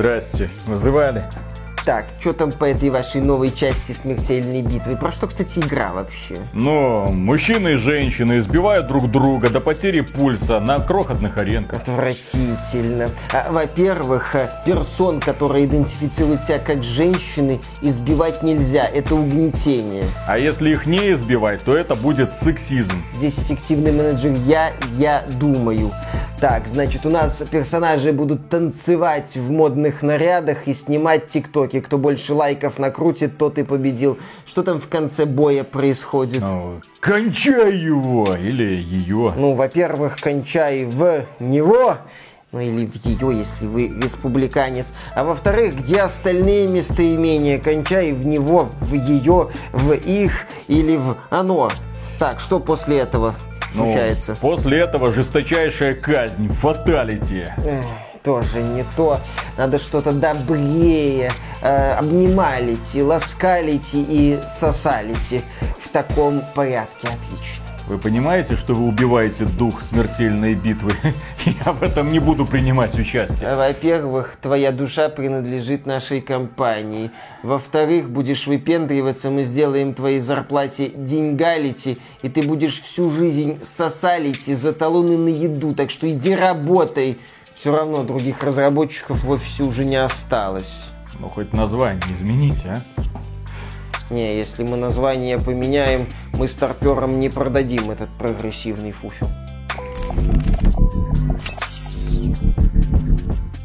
Здрасте. Вызывали? Так, что там по этой вашей новой части смертельной битвы? Про что, кстати, игра вообще? Ну, мужчины и женщины избивают друг друга до потери пульса на крохотных аренках. Отвратительно. А, во-первых, э, персон, которые идентифицируют себя как женщины, избивать нельзя. Это угнетение. А если их не избивать, то это будет сексизм. Здесь эффективный менеджер я, я думаю. Так, значит, у нас персонажи будут танцевать в модных нарядах и снимать тиктоки. Кто больше лайков накрутит, тот и победил. Что там в конце боя происходит? Ну, кончай его или ее. Ну, во-первых, кончай в него. Ну или в ее, если вы республиканец. А во-вторых, где остальные местоимения? Кончай в него, в ее, в их или в оно. Так, что после этого? Случается. Ну, после этого жесточайшая казнь, фаталити. тоже не то. Надо что-то добрее. Э, обнималите, ласкалите и сосалите. В таком порядке. Отлично. Вы понимаете, что вы убиваете дух смертельной битвы? Я в этом не буду принимать участие. Во-первых, твоя душа принадлежит нашей компании. Во-вторых, будешь выпендриваться, мы сделаем твоей зарплате деньгалити, и ты будешь всю жизнь сосалити за талоны на еду. Так что иди работай. Все равно других разработчиков в офисе уже не осталось. Ну, хоть название измените, а? Не, если мы название поменяем, мы старперам не продадим этот прогрессивный фуфел.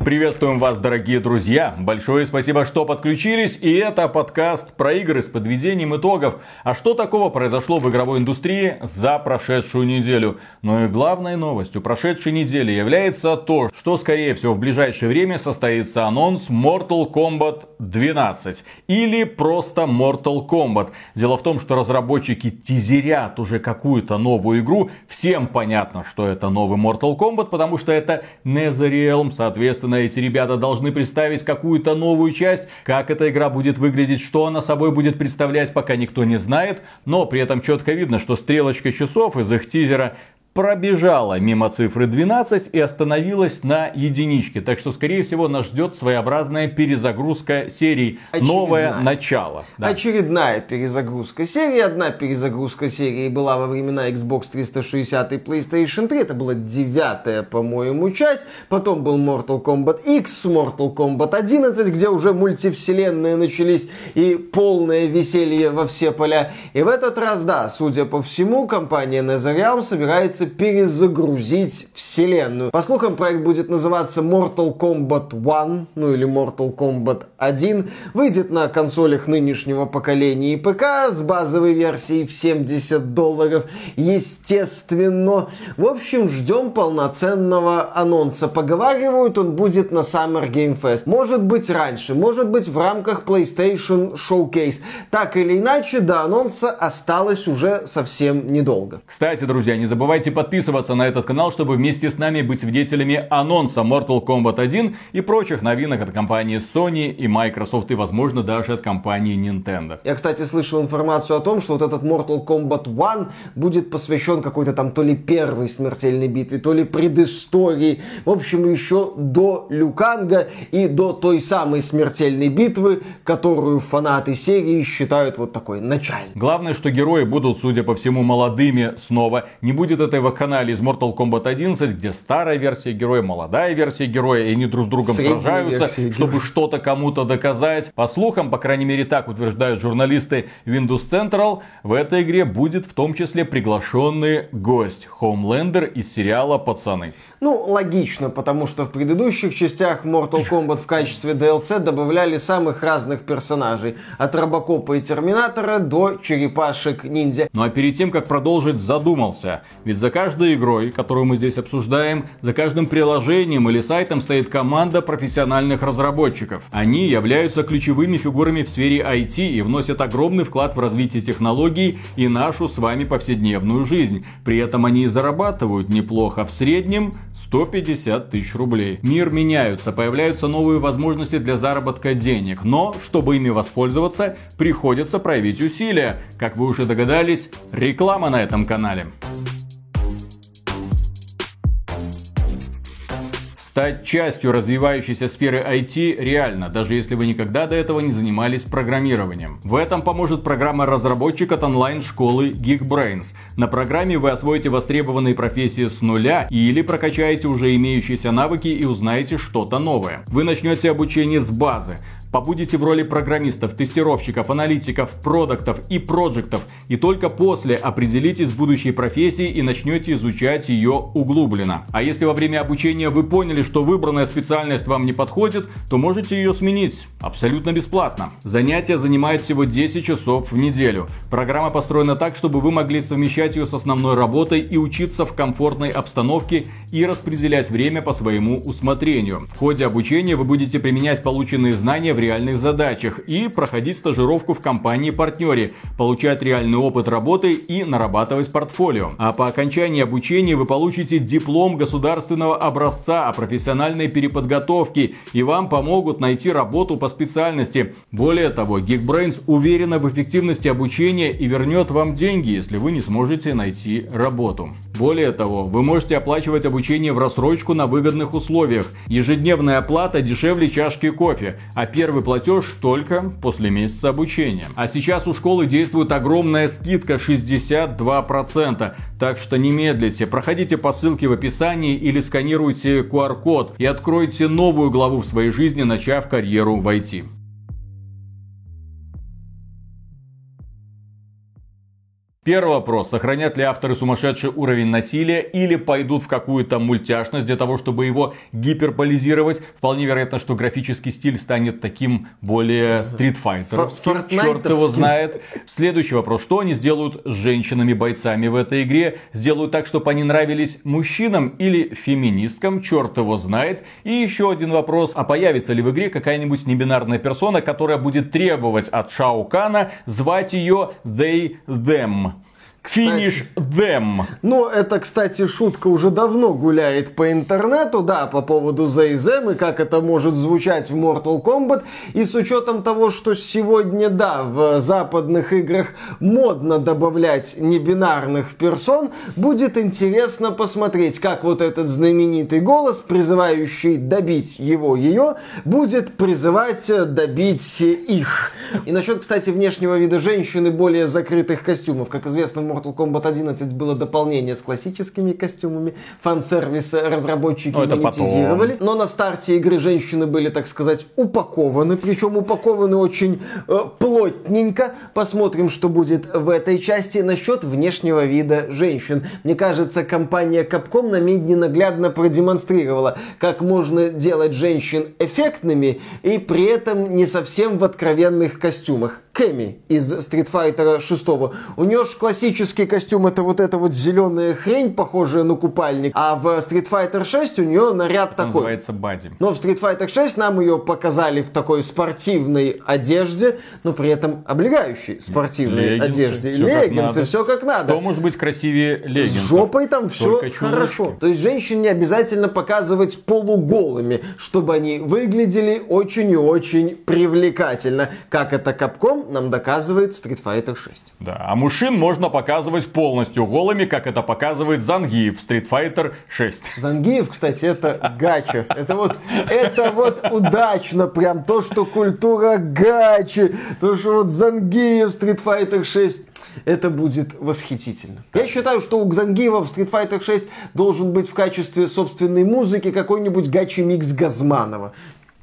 Приветствуем вас, дорогие друзья! Большое спасибо, что подключились. И это подкаст про игры с подведением итогов. А что такого произошло в игровой индустрии за прошедшую неделю? Ну и главной новостью прошедшей недели является то, что, скорее всего, в ближайшее время состоится анонс Mortal Kombat 12. Или просто Mortal Kombat. Дело в том, что разработчики тизерят уже какую-то новую игру. Всем понятно, что это новый Mortal Kombat, потому что это NetherRealm, соответственно, Естественно, эти ребята должны представить какую-то новую часть. Как эта игра будет выглядеть, что она собой будет представлять, пока никто не знает. Но при этом четко видно, что стрелочка часов из их тизера пробежала мимо цифры 12 и остановилась на единичке. Так что, скорее всего, нас ждет своеобразная перезагрузка серии. Очередная. Новое начало. Да. Очередная перезагрузка серии. Одна перезагрузка серии была во времена Xbox 360 и PlayStation 3. Это была девятая, по-моему, часть. Потом был Mortal Kombat X, Mortal Kombat 11, где уже мультивселенные начались и полное веселье во все поля. И в этот раз, да, судя по всему, компания NetherRealm собирается пытается перезагрузить вселенную. По слухам, проект будет называться Mortal Kombat 1, ну или Mortal Kombat 1. Выйдет на консолях нынешнего поколения и ПК с базовой версией в 70 долларов, естественно. В общем, ждем полноценного анонса. Поговаривают, он будет на Summer Game Fest. Может быть раньше, может быть в рамках PlayStation Showcase. Так или иначе, до анонса осталось уже совсем недолго. Кстати, друзья, не забывайте подписываться на этот канал, чтобы вместе с нами быть свидетелями анонса Mortal Kombat 1 и прочих новинок от компании Sony и Microsoft и, возможно, даже от компании Nintendo. Я, кстати, слышал информацию о том, что вот этот Mortal Kombat 1 будет посвящен какой-то там то ли первой смертельной битве, то ли предыстории. В общем, еще до Люканга и до той самой смертельной битвы, которую фанаты серии считают вот такой начальной. Главное, что герои будут, судя по всему, молодыми снова. Не будет этой канале из Mortal Kombat 11, где старая версия героя, молодая версия героя, и они друг с другом Средняя сражаются, чтобы что-то кому-то доказать. По слухам, по крайней мере так утверждают журналисты Windows Central, в этой игре будет в том числе приглашенный гость, Хоумлендер из сериала «Пацаны». Ну, логично, потому что в предыдущих частях Mortal Kombat в качестве DLC добавляли самых разных персонажей. От Робокопа и Терминатора до черепашек-ниндзя. Ну а перед тем, как продолжить, задумался. Ведь за каждой игрой, которую мы здесь обсуждаем, за каждым приложением или сайтом стоит команда профессиональных разработчиков. Они являются ключевыми фигурами в сфере IT и вносят огромный вклад в развитие технологий и нашу с вами повседневную жизнь. При этом они зарабатывают неплохо. В среднем 150 тысяч рублей. Мир меняется, появляются новые возможности для заработка денег, но, чтобы ими воспользоваться, приходится проявить усилия. Как вы уже догадались, реклама на этом канале. Стать частью развивающейся сферы IT реально, даже если вы никогда до этого не занимались программированием. В этом поможет программа разработчик от онлайн-школы Geekbrains. На программе вы освоите востребованные профессии с нуля или прокачаете уже имеющиеся навыки и узнаете что-то новое. Вы начнете обучение с базы побудете в роли программистов, тестировщиков, аналитиков, продуктов и проектов, и только после определитесь с будущей профессией и начнете изучать ее углубленно. А если во время обучения вы поняли, что выбранная специальность вам не подходит, то можете ее сменить абсолютно бесплатно. Занятия занимают всего 10 часов в неделю. Программа построена так, чтобы вы могли совмещать ее с основной работой и учиться в комфортной обстановке и распределять время по своему усмотрению. В ходе обучения вы будете применять полученные знания в реальных задачах и проходить стажировку в компании-партнере, получать реальный опыт работы и нарабатывать портфолио. А по окончании обучения вы получите диплом государственного образца о профессиональной переподготовке и вам помогут найти работу по специальности. Более того, Geekbrains уверена в эффективности обучения и вернет вам деньги, если вы не сможете найти работу. Более того, вы можете оплачивать обучение в рассрочку на выгодных условиях. Ежедневная оплата дешевле чашки кофе, а первый первый платеж только после месяца обучения. А сейчас у школы действует огромная скидка 62%. Так что не медлите, проходите по ссылке в описании или сканируйте QR-код и откройте новую главу в своей жизни, начав карьеру в IT. Первый вопрос. Сохранят ли авторы сумасшедший уровень насилия или пойдут в какую-то мультяшность для того, чтобы его гиперболизировать? Вполне вероятно, что графический стиль станет таким более стритфайтеровским. Черт его знает. Следующий вопрос. Что они сделают с женщинами-бойцами в этой игре? Сделают так, чтобы они нравились мужчинам или феминисткам? Черт его знает. И еще один вопрос. А появится ли в игре какая-нибудь небинарная персона, которая будет требовать от Шао Кана звать ее they, them? Finish them. Ну, это, кстати, шутка уже давно гуляет по интернету, да, по поводу Them и как это может звучать в Mortal Kombat. И с учетом того, что сегодня, да, в западных играх модно добавлять небинарных персон, будет интересно посмотреть, как вот этот знаменитый голос, призывающий добить его, ее, будет призывать добить их. И насчет, кстати, внешнего вида женщины более закрытых костюмов. Как известно, в Mortal Kombat 11 было дополнение с классическими костюмами. Фан-сервис разработчики ну, монетизировали. Потом. Но на старте игры женщины были, так сказать, упакованы. Причем упакованы очень э, плотненько. Посмотрим, что будет в этой части. Насчет внешнего вида женщин. Мне кажется, компания Capcom на медне наглядно продемонстрировала, как можно делать женщин эффектными и при этом не совсем в откровенных костюмах. Кэми из Street Fighter 6. У нее же классический костюм это вот эта вот зеленая хрень, похожая на купальник. А в Street Fighter 6 у нее наряд это такой. называется бади. Но в Street Fighter 6 нам ее показали в такой спортивной одежде, но при этом облегающей спортивной леггинсы, одежде. Все леггинсы, все как надо. Что может быть красивее леггинсов? С жопой там все хорошо. То есть женщин не обязательно показывать полуголыми, чтобы они выглядели очень и очень привлекательно. Как это Capcom нам доказывает в Street Fighter 6. Да, а мужчин можно показывать полностью голыми, как это показывает Зангиев в Street Fighter 6. Зангиев, кстати, это гача. Это вот, это вот удачно, прям то, что культура гачи, то, что вот Зангиев в Street Fighter 6 это будет восхитительно. Я считаю, что у Зангиева в Street Fighter 6 должен быть в качестве собственной музыки какой-нибудь гачи-микс Газманова.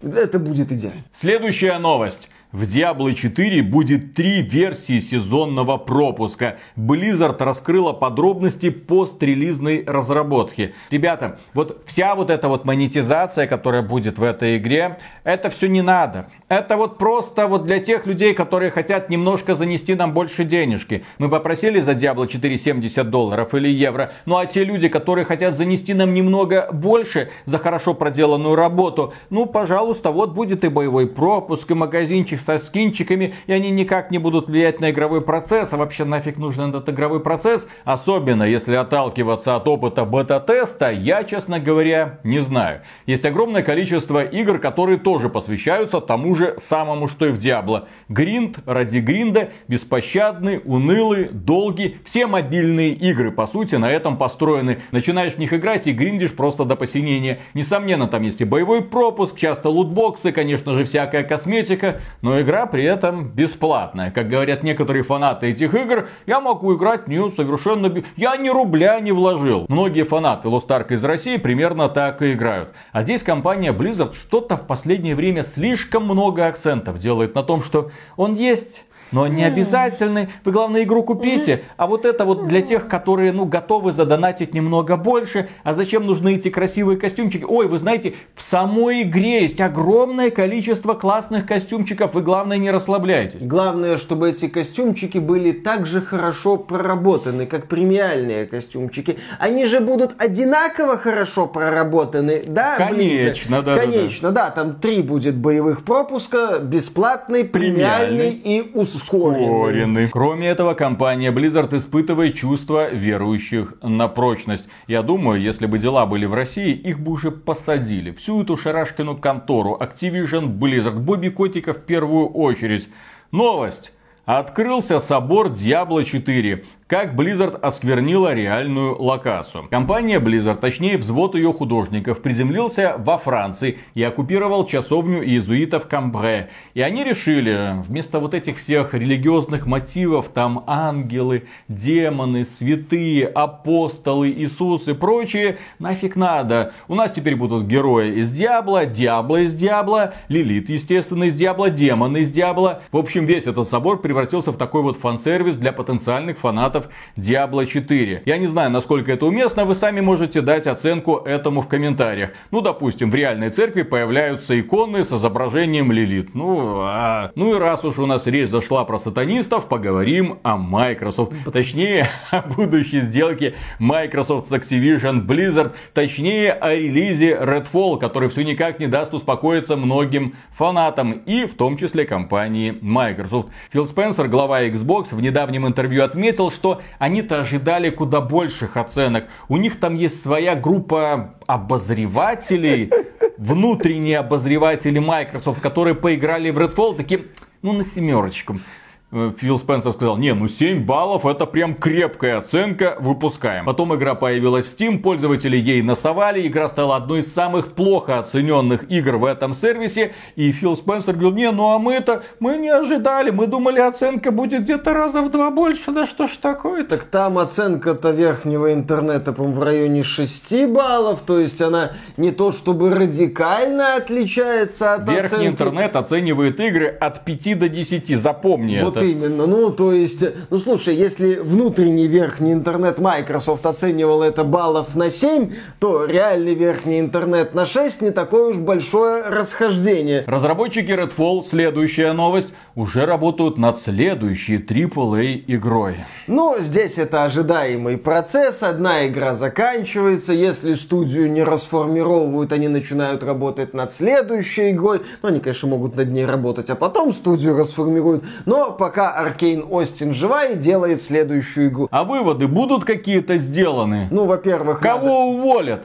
Это будет идеально. Следующая новость. В Diablo 4 будет три версии сезонного пропуска. Blizzard раскрыла подробности пострелизной разработки. Ребята, вот вся вот эта вот монетизация, которая будет в этой игре, это все не надо. Это вот просто вот для тех людей, которые хотят немножко занести нам больше денежки. Мы попросили за Diablo 4 70 долларов или евро. Ну а те люди, которые хотят занести нам немного больше за хорошо проделанную работу, ну пожалуйста, вот будет и боевой пропуск, и магазинчик со скинчиками, и они никак не будут влиять на игровой процесс. А вообще нафиг нужен этот игровой процесс? Особенно если отталкиваться от опыта бета-теста, я, честно говоря, не знаю. Есть огромное количество игр, которые тоже посвящаются тому же самому, что и в Diablo. Гринд ради гринда, беспощадный, унылый, долгий. Все мобильные игры, по сути, на этом построены. Начинаешь в них играть и гриндишь просто до посинения. Несомненно, там есть и боевой пропуск, часто лутбоксы, конечно же, всякая косметика, но игра при этом бесплатная. Как говорят некоторые фанаты этих игр, я могу играть в нее совершенно... Я ни рубля не вложил. Многие фанаты Lost Ark из России примерно так и играют. А здесь компания Blizzard что-то в последнее время слишком много акцентов делает на том, что он есть, но не обязательный. Вы, главное, игру купите. А вот это вот для тех, которые, ну, готовы задонатить немного больше. А зачем нужны эти красивые костюмчики? Ой, вы знаете, в самой игре есть огромное количество классных костюмчиков. Вы, главное, не расслабляйтесь. Главное, чтобы эти костюмчики были так же хорошо проработаны, как премиальные костюмчики. Они же будут одинаково хорошо проработаны, да? Конечно, Близер? да. Конечно, да, да. Там три будет боевых пропуска, бесплатный, премиальный, премиальный. и ус ускоренный. Кроме этого, компания Blizzard испытывает чувство верующих на прочность. Я думаю, если бы дела были в России, их бы уже посадили. Всю эту шарашкину контору, Activision, Blizzard, Бобби Котика в первую очередь. Новость. Открылся собор Diablo 4 как Blizzard осквернила реальную локацию. Компания Blizzard, точнее взвод ее художников, приземлился во Франции и оккупировал часовню иезуитов Камбре. И они решили, вместо вот этих всех религиозных мотивов, там ангелы, демоны, святые, апостолы, Иисус и прочее, нафиг надо. У нас теперь будут герои из Диабла, Диабло из Диабла, Лилит, естественно, из Диабла, демоны из Диабла. В общем, весь этот собор превратился в такой вот фан-сервис для потенциальных фанатов фанатов Diablo 4. Я не знаю, насколько это уместно, вы сами можете дать оценку этому в комментариях. Ну, допустим, в реальной церкви появляются иконы с изображением Лилит. Ну, а... ну и раз уж у нас речь зашла про сатанистов, поговорим о Microsoft. Точнее, о будущей сделке Microsoft с Activision Blizzard. Точнее, о релизе Redfall, который все никак не даст успокоиться многим фанатам. И в том числе компании Microsoft. Фил Спенсер, глава Xbox, в недавнем интервью отметил, что они-то ожидали куда больших оценок. У них там есть своя группа обозревателей, внутренние обозреватели Microsoft, которые поиграли в Redfall, такие, ну, на семерочку. Э, Фил Спенсер сказал, не, ну 7 баллов это прям крепкая оценка, выпускаем. Потом игра появилась в Steam, пользователи ей насовали, игра стала одной из самых плохо оцененных игр в этом сервисе. И Фил Спенсер говорил, не, ну а мы-то, мы не ожидали, мы думали оценка будет где-то раза в два больше, да что ж такое -то? Так там оценка-то верхнего интернета, по в районе 6 баллов, то есть она не то чтобы радикально отличается от Верхний оценки. Верхний интернет оценивает игры от 5 до 10, запомни вот это именно. Ну, то есть, ну слушай, если внутренний верхний интернет Microsoft оценивал это баллов на 7, то реальный верхний интернет на 6 не такое уж большое расхождение. Разработчики Redfall, следующая новость, уже работают над следующей AAA игрой. Ну, здесь это ожидаемый процесс. Одна игра заканчивается. Если студию не расформировывают, они начинают работать над следующей игрой. Ну, они, конечно, могут над ней работать, а потом студию расформируют. Но пока пока Аркейн Остин жива и делает следующую игру. А выводы будут какие-то сделаны? Ну, во-первых... Кого надо... уволят?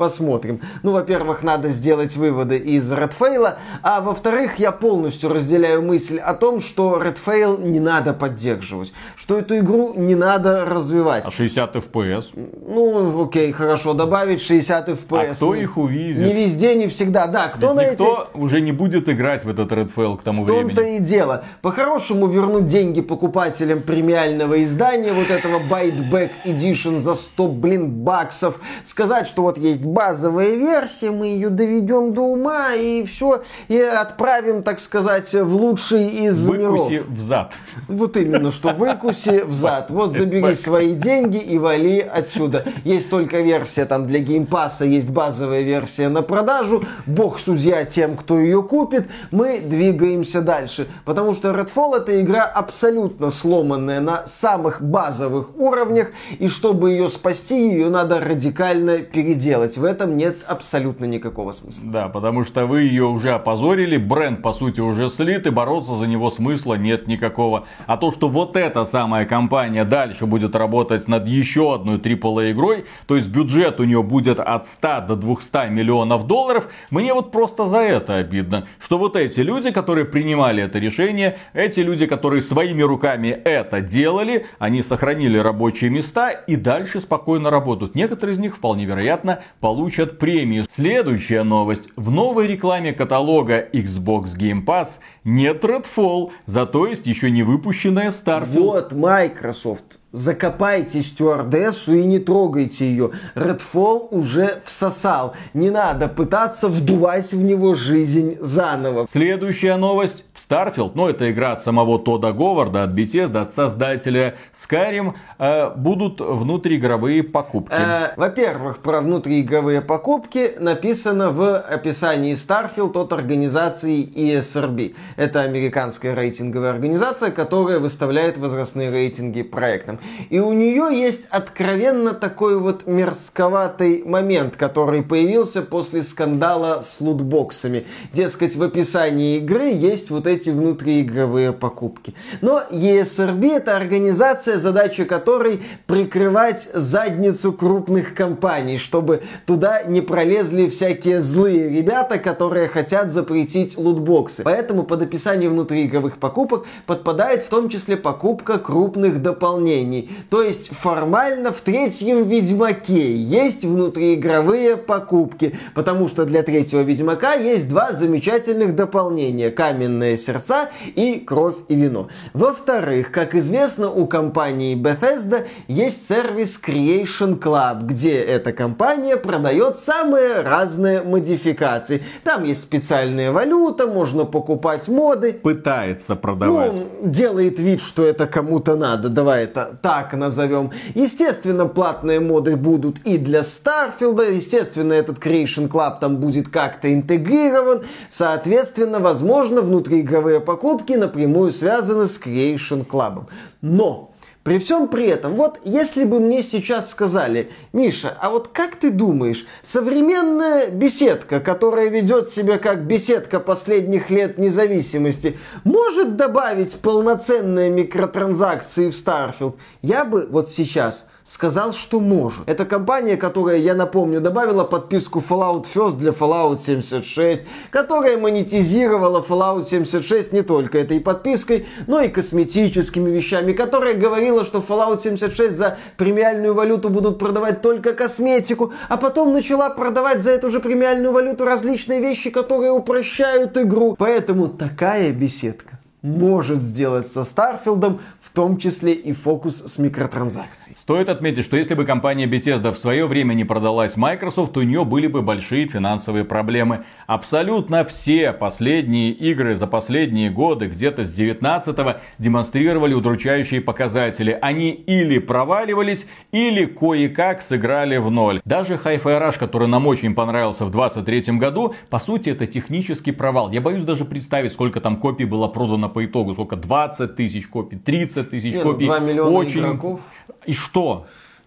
Посмотрим. Ну, во-первых, надо сделать выводы из Redfall, а во-вторых, я полностью разделяю мысль о том, что Redfall не надо поддерживать, что эту игру не надо развивать. А 60 FPS? Ну, окей, хорошо, добавить 60 FPS. А кто их увидит? Не везде, не всегда. Да, кто Ведь на никто эти... уже не будет играть в этот Redfall к тому в времени. В том-то и дело. По-хорошему вернуть деньги покупателям премиального издания, вот этого Byteback Edition за 100, блин, баксов. Сказать, что вот есть базовая версия, мы ее доведем до ума и все, и отправим, так сказать, в лучший из выкуси миров. в зад. Вот именно, что выкуси в зад. Вот забери свои деньги и вали отсюда. Есть только версия там для Game Pass а, есть базовая версия на продажу. Бог судья тем, кто ее купит. Мы двигаемся дальше. Потому что Redfall это игра абсолютно сломанная на самых базовых уровнях. И чтобы ее спасти, ее надо радикально переделать в этом нет абсолютно никакого смысла. Да, потому что вы ее уже опозорили, бренд по сути уже слит, и бороться за него смысла нет никакого. А то, что вот эта самая компания дальше будет работать над еще одной AAA игрой, то есть бюджет у нее будет от 100 до 200 миллионов долларов, мне вот просто за это обидно. Что вот эти люди, которые принимали это решение, эти люди, которые своими руками это делали, они сохранили рабочие места и дальше спокойно работают. Некоторые из них вполне вероятно получат премию. Следующая новость. В новой рекламе каталога Xbox Game Pass нет Redfall, зато есть еще не выпущенная Starfield. Вот Microsoft Закопайте стюардессу и не трогайте ее. Redfall уже всосал. Не надо пытаться вдувать в него жизнь заново. Следующая новость. В Starfield, ну это игра от самого Тода Говарда, от Bethesda, от создателя Skyrim, э, будут внутриигровые покупки. Э, во-первых, про внутриигровые покупки написано в описании Starfield от организации ESRB. Это американская рейтинговая организация, которая выставляет возрастные рейтинги проектам. И у нее есть откровенно такой вот мерзковатый момент, который появился после скандала с лутбоксами. Дескать, в описании игры есть вот эти внутриигровые покупки. Но ESRB это организация, задача которой прикрывать задницу крупных компаний, чтобы туда не пролезли всякие злые ребята, которые хотят запретить лутбоксы. Поэтому под описание внутриигровых покупок подпадает в том числе покупка крупных дополнений. То есть формально в третьем Ведьмаке есть внутриигровые покупки, потому что для третьего Ведьмака есть два замечательных дополнения. Каменные сердца и Кровь и вино. Во-вторых, как известно, у компании Bethesda есть сервис Creation Club, где эта компания продает самые разные модификации. Там есть специальная валюта, можно покупать моды. Пытается продавать. Ну, делает вид, что это кому-то надо. Давай это так назовем. Естественно, платные моды будут и для Старфилда, естественно, этот Creation Club там будет как-то интегрирован, соответственно, возможно, внутриигровые покупки напрямую связаны с Creation Club. Но при всем при этом, вот если бы мне сейчас сказали, Миша, а вот как ты думаешь, современная беседка, которая ведет себя как беседка последних лет независимости, может добавить полноценные микротранзакции в Starfield? Я бы вот сейчас сказал, что может. Это компания, которая, я напомню, добавила подписку Fallout First для Fallout 76, которая монетизировала Fallout 76 не только этой подпиской, но и косметическими вещами, которая говорила, что Fallout 76 за премиальную валюту будут продавать только косметику, а потом начала продавать за эту же премиальную валюту различные вещи, которые упрощают игру. Поэтому такая беседка может сделать со Старфилдом, в том числе и фокус с микротранзакцией. Стоит отметить, что если бы компания Bethesda в свое время не продалась Microsoft, то у нее были бы большие финансовые проблемы. Абсолютно все последние игры за последние годы, где-то с 19-го, демонстрировали удручающие показатели. Они или проваливались, или кое-как сыграли в ноль. Даже Hi-Fi Rush, который нам очень понравился в 23 году, по сути это технический провал. Я боюсь даже представить, сколько там копий было продано по итогу сколько? 20 тысяч копий, 30 тысяч Нет, ну, копий. 2 миллиона Очень... игроков. И что?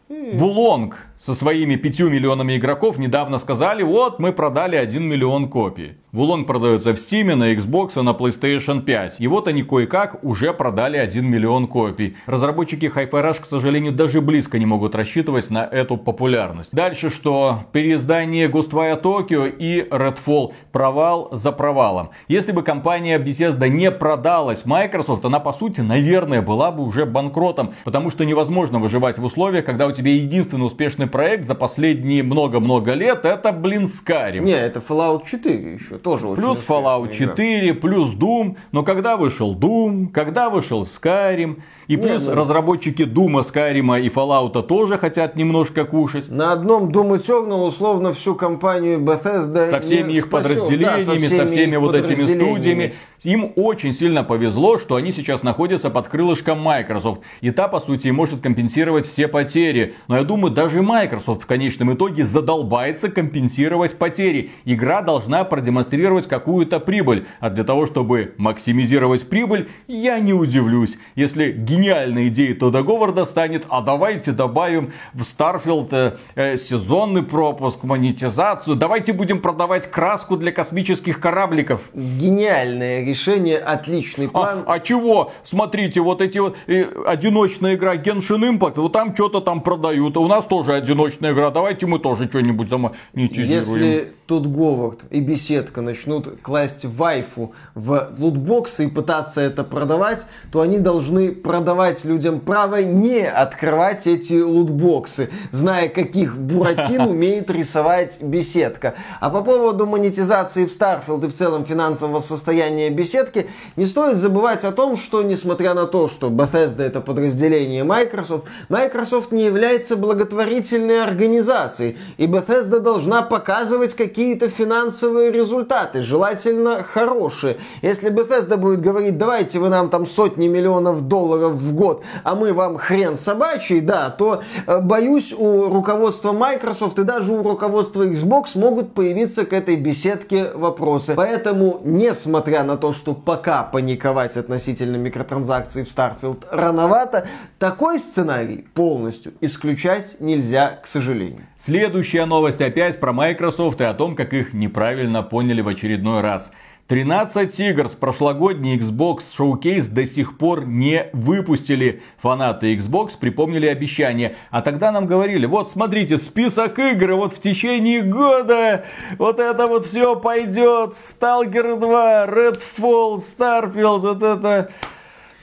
Вулонг со своими 5 миллионами игроков недавно сказали, вот мы продали 1 миллион копий. Вулонг продается в Steam, на Xbox, на PlayStation 5. И вот они кое-как уже продали 1 миллион копий. Разработчики Hi-Fi Rush, к сожалению, даже близко не могут рассчитывать на эту популярность. Дальше что? Переиздание Ghostwire Tokyo и Redfall. Провал за провалом. Если бы компания Bethesda не продалась Microsoft, она по сути, наверное, была бы уже банкротом. Потому что невозможно выживать в условиях, когда у тебя единственный успешный проект за последние много-много лет это, блин, Skyrim. Не, это Fallout 4 еще тоже очень Плюс Fallout 4, игра. плюс Doom. Но когда вышел Doom, когда вышел Skyrim, и плюс ну... разработчики Дума, Скайрима и Fallout тоже хотят немножко кушать. На одном Doom Eternal условно всю компанию Bethesda Со всеми их спасет. подразделениями, да, со всеми, со всеми вот этими студиями. Им очень сильно повезло, что они сейчас находятся под крылышком Microsoft. И та, по сути, может компенсировать все потери. Но я думаю, даже Microsoft в конечном итоге задолбается компенсировать потери. Игра должна продемонстрировать какую-то прибыль. А для того, чтобы максимизировать прибыль, я не удивлюсь, если гениальной идеей Тодда Говарда станет, а давайте добавим в Starfield э, э, сезонный пропуск, монетизацию, давайте будем продавать краску для космических корабликов. Гениальное решение, отличный план. А, а чего? Смотрите, вот эти вот э, одиночная игра Genshin Impact, вот там что-то там продают. У нас тоже одиночная игра, давайте мы тоже что-нибудь замонетизируем. Если тут Говард и беседка начнут класть вайфу в лутбоксы и пытаться это продавать, то они должны продавать людям право не открывать эти лутбоксы, зная, каких буратин умеет рисовать беседка. А по поводу монетизации в Starfield и в целом финансового состояния беседки, не стоит забывать о том, что несмотря на то, что Bethesda это подразделение Microsoft, Microsoft не является благотворительной организацией, и Bethesda должна показывать какие-то финансовые результаты, желательно хорошие. Если Bethesda будет говорить, давайте вы нам там сотни миллионов долларов в год, а мы вам хрен собачий, да, то э, боюсь, у руководства Microsoft и даже у руководства Xbox могут появиться к этой беседке вопросы. Поэтому, несмотря на то, что пока паниковать относительно микротранзакций в Starfield рановато, такой сценарий полностью исключать нельзя, к сожалению. Следующая новость опять про Microsoft и о том, как их неправильно поняли в очередной раз. 13 игр с прошлогодней Xbox Showcase до сих пор не выпустили. Фанаты Xbox припомнили обещание. А тогда нам говорили, вот смотрите, список игр, вот в течение года вот это вот все пойдет. Stalker 2, Redfall, Starfield, вот это...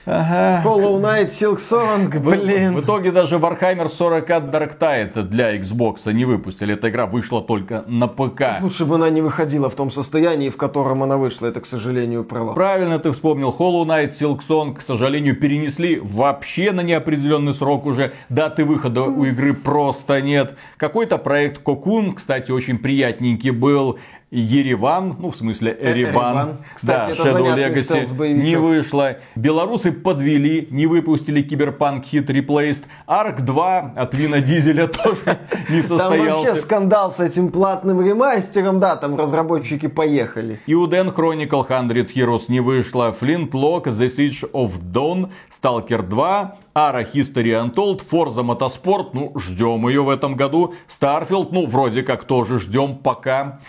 Ага. Hollow Knight, Silksong, блин. В, в итоге даже Warhammer 40 Dark Tide для Xbox не выпустили. Эта игра вышла только на ПК. Лучше бы она не выходила в том состоянии, в котором она вышла. Это, к сожалению, право. Правильно ты вспомнил. Hollow Knight, Silksong, к сожалению, перенесли вообще на неопределенный срок уже. Даты выхода у игры просто нет. Какой-то проект Cocoon, кстати, очень приятненький был. Ереван, ну в смысле э, Эреван, Кстати, да, это Shadow Legacy не вышло. Белорусы подвели, не выпустили Киберпанк Hit Replaced. Арк 2 от Вина Дизеля тоже не состоялся. Там вообще скандал с этим платным ремастером, да, там разработчики поехали. Иуден Chronicle 100 Heroes не вышло. Flintlock, The Siege of Dawn, Stalker 2, Ара History Untold, Forza Motorsport, ну, ждем ее в этом году. Starfield, ну, вроде как тоже ждем пока.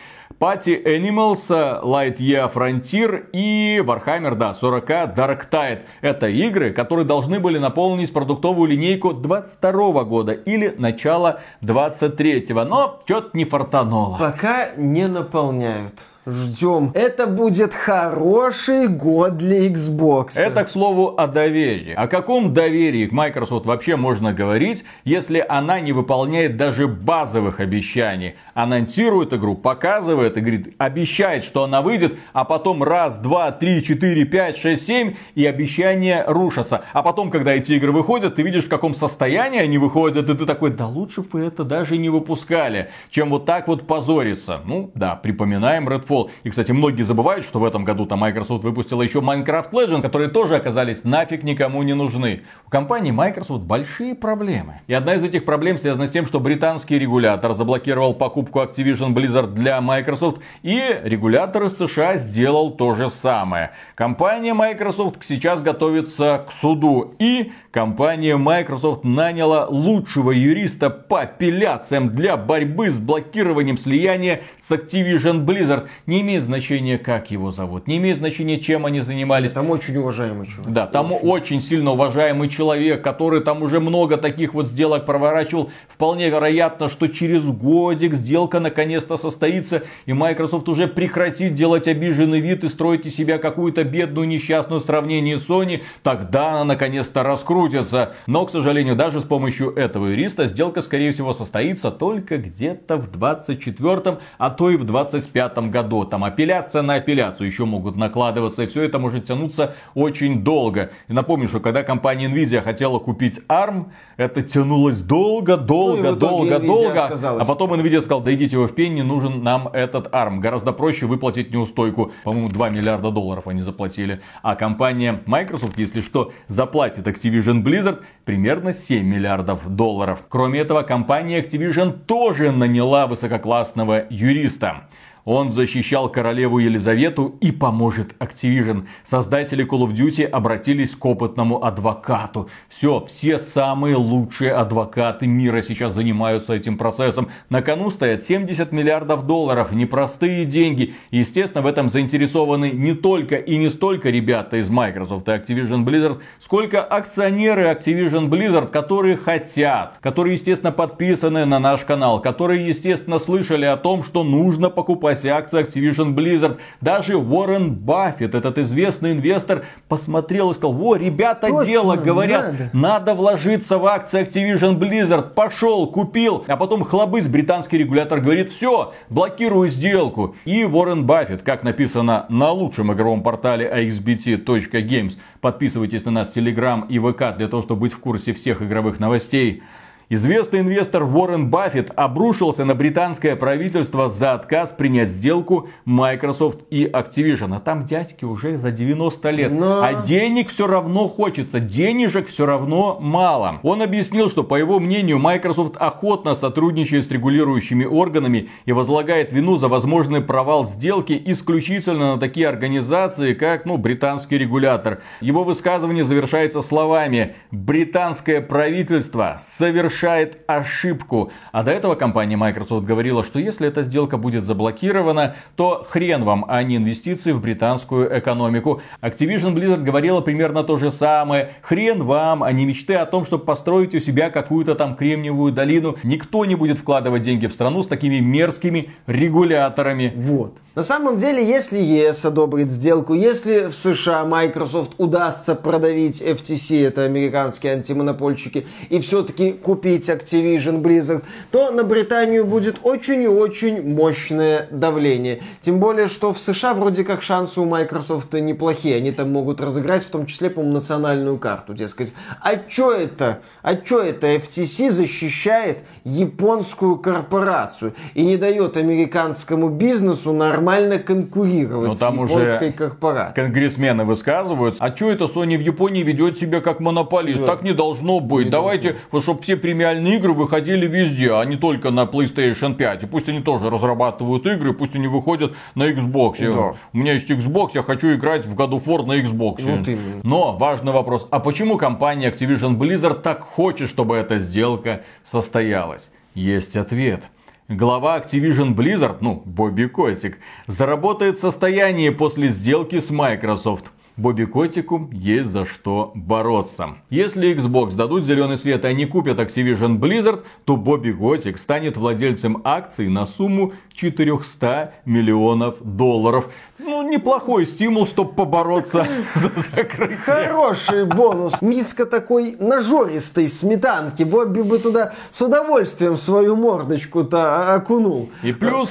Party Animals, Lightyear Frontier и Warhammer, да, 40 Dark Tide. Это игры, которые должны были наполнить продуктовую линейку 22 года или начала 23 но что-то не фартануло. Пока не наполняют. Ждем. Это будет хороший год для Xbox. Это, к слову, о доверии. О каком доверии к Microsoft вообще можно говорить, если она не выполняет даже базовых обещаний? Анонсирует игру, показывает и говорит, обещает, что она выйдет, а потом раз, два, три, четыре, пять, шесть, семь, и обещания рушатся. А потом, когда эти игры выходят, ты видишь, в каком состоянии они выходят, и ты такой, да лучше бы это даже не выпускали, чем вот так вот позориться. Ну, да, припоминаем Redfall Redfall. И, кстати, многие забывают, что в этом году там Microsoft выпустила еще Minecraft Legends, которые тоже оказались нафиг никому не нужны. У компании Microsoft большие проблемы. И одна из этих проблем связана с тем, что британский регулятор заблокировал покупку Activision Blizzard для Microsoft, и регулятор из США сделал то же самое. Компания Microsoft сейчас готовится к суду, и компания Microsoft наняла лучшего юриста по апелляциям для борьбы с блокированием слияния с Activision Blizzard. Не имеет значения, как его зовут, не имеет значения, чем они занимались. Там очень уважаемый человек. Да, там очень. очень сильно уважаемый человек, который там уже много таких вот сделок проворачивал. Вполне вероятно, что через годик сделка наконец-то состоится, и Microsoft уже прекратит делать обиженный вид и строить из себя какую-то бедную несчастную в сравнении с Sony. Тогда она наконец-то раскрутится. Но, к сожалению, даже с помощью этого юриста сделка, скорее всего, состоится только где-то в 24 а то и в 25 году году. Там апелляция на апелляцию еще могут накладываться, и все это может тянуться очень долго. И напомню, что когда компания Nvidia хотела купить ARM, это тянулось долго, долго, ну, долго, долго. А потом Nvidia сказал, да идите вы в пень, не нужен нам этот ARM. Гораздо проще выплатить неустойку. По-моему, 2 миллиарда долларов они заплатили. А компания Microsoft, если что, заплатит Activision Blizzard примерно 7 миллиардов долларов. Кроме этого, компания Activision тоже наняла высококлассного юриста. Он защищал королеву Елизавету и поможет Activision. Создатели Call of Duty обратились к опытному адвокату. Все, все самые лучшие адвокаты мира сейчас занимаются этим процессом. На кону стоят 70 миллиардов долларов, непростые деньги. естественно, в этом заинтересованы не только и не столько ребята из Microsoft и Activision Blizzard, сколько акционеры Activision Blizzard, которые хотят, которые, естественно, подписаны на наш канал, которые, естественно, слышали о том, что нужно покупать покупать акции Activision Blizzard. Даже Уоррен Баффет, этот известный инвестор, посмотрел и сказал, о, ребята, Точно, дело, говорят, надо. надо вложиться в акции Activision Blizzard. Пошел, купил, а потом хлобысь, британский регулятор говорит, все, блокирую сделку. И Уоррен Баффет, как написано на лучшем игровом портале axbt.games, подписывайтесь на нас в Telegram и ВК для того, чтобы быть в курсе всех игровых новостей. Известный инвестор Уоррен Баффет обрушился на британское правительство за отказ принять сделку Microsoft и Activision. А там дядьки уже за 90 лет. Но... А денег все равно хочется, денежек все равно мало. Он объяснил, что по его мнению Microsoft охотно сотрудничает с регулирующими органами и возлагает вину за возможный провал сделки исключительно на такие организации, как ну, британский регулятор. Его высказывание завершается словами «Британское правительство совершенно совершает ошибку. А до этого компания Microsoft говорила, что если эта сделка будет заблокирована, то хрен вам, а не инвестиции в британскую экономику. Activision Blizzard говорила примерно то же самое. Хрен вам, а не мечты о том, чтобы построить у себя какую-то там кремниевую долину. Никто не будет вкладывать деньги в страну с такими мерзкими регуляторами. Вот. На самом деле, если ЕС одобрит сделку, если в США Microsoft удастся продавить FTC, это американские антимонопольщики, и все-таки купить купить Activision Blizzard, то на Британию будет очень и очень мощное давление. Тем более, что в США вроде как шансы у Microsoft неплохие. Они там могут разыграть в том числе, по-моему, национальную карту. Дескать, а чё это? А чё это FTC защищает японскую корпорацию и не дает американскому бизнесу нормально конкурировать Но там с японской уже корпорацией? Конгрессмены высказываются. А чё это Sony в Японии ведет себя как монополист? Да. Так не должно быть. Не Давайте, должно. чтобы все премиальные премиальные игры выходили везде, а не только на PlayStation 5. И пусть они тоже разрабатывают игры, пусть они выходят на Xbox. Да. У меня есть Xbox, я хочу играть в God of War на Xbox. Вот именно. Но важный вопрос, а почему компания Activision Blizzard так хочет, чтобы эта сделка состоялась? Есть ответ. Глава Activision Blizzard, ну, Бобби Котик, заработает состояние после сделки с Microsoft – Бобби Котику есть за что бороться. Если Xbox дадут зеленый свет и они купят Activision Blizzard, то Бобби Котик станет владельцем акций на сумму 400 миллионов долларов. Ну, неплохой стимул, чтобы побороться за закрытие. Хороший бонус. Миска такой нажористой сметанки. Бобби бы туда с удовольствием свою мордочку-то окунул. И плюс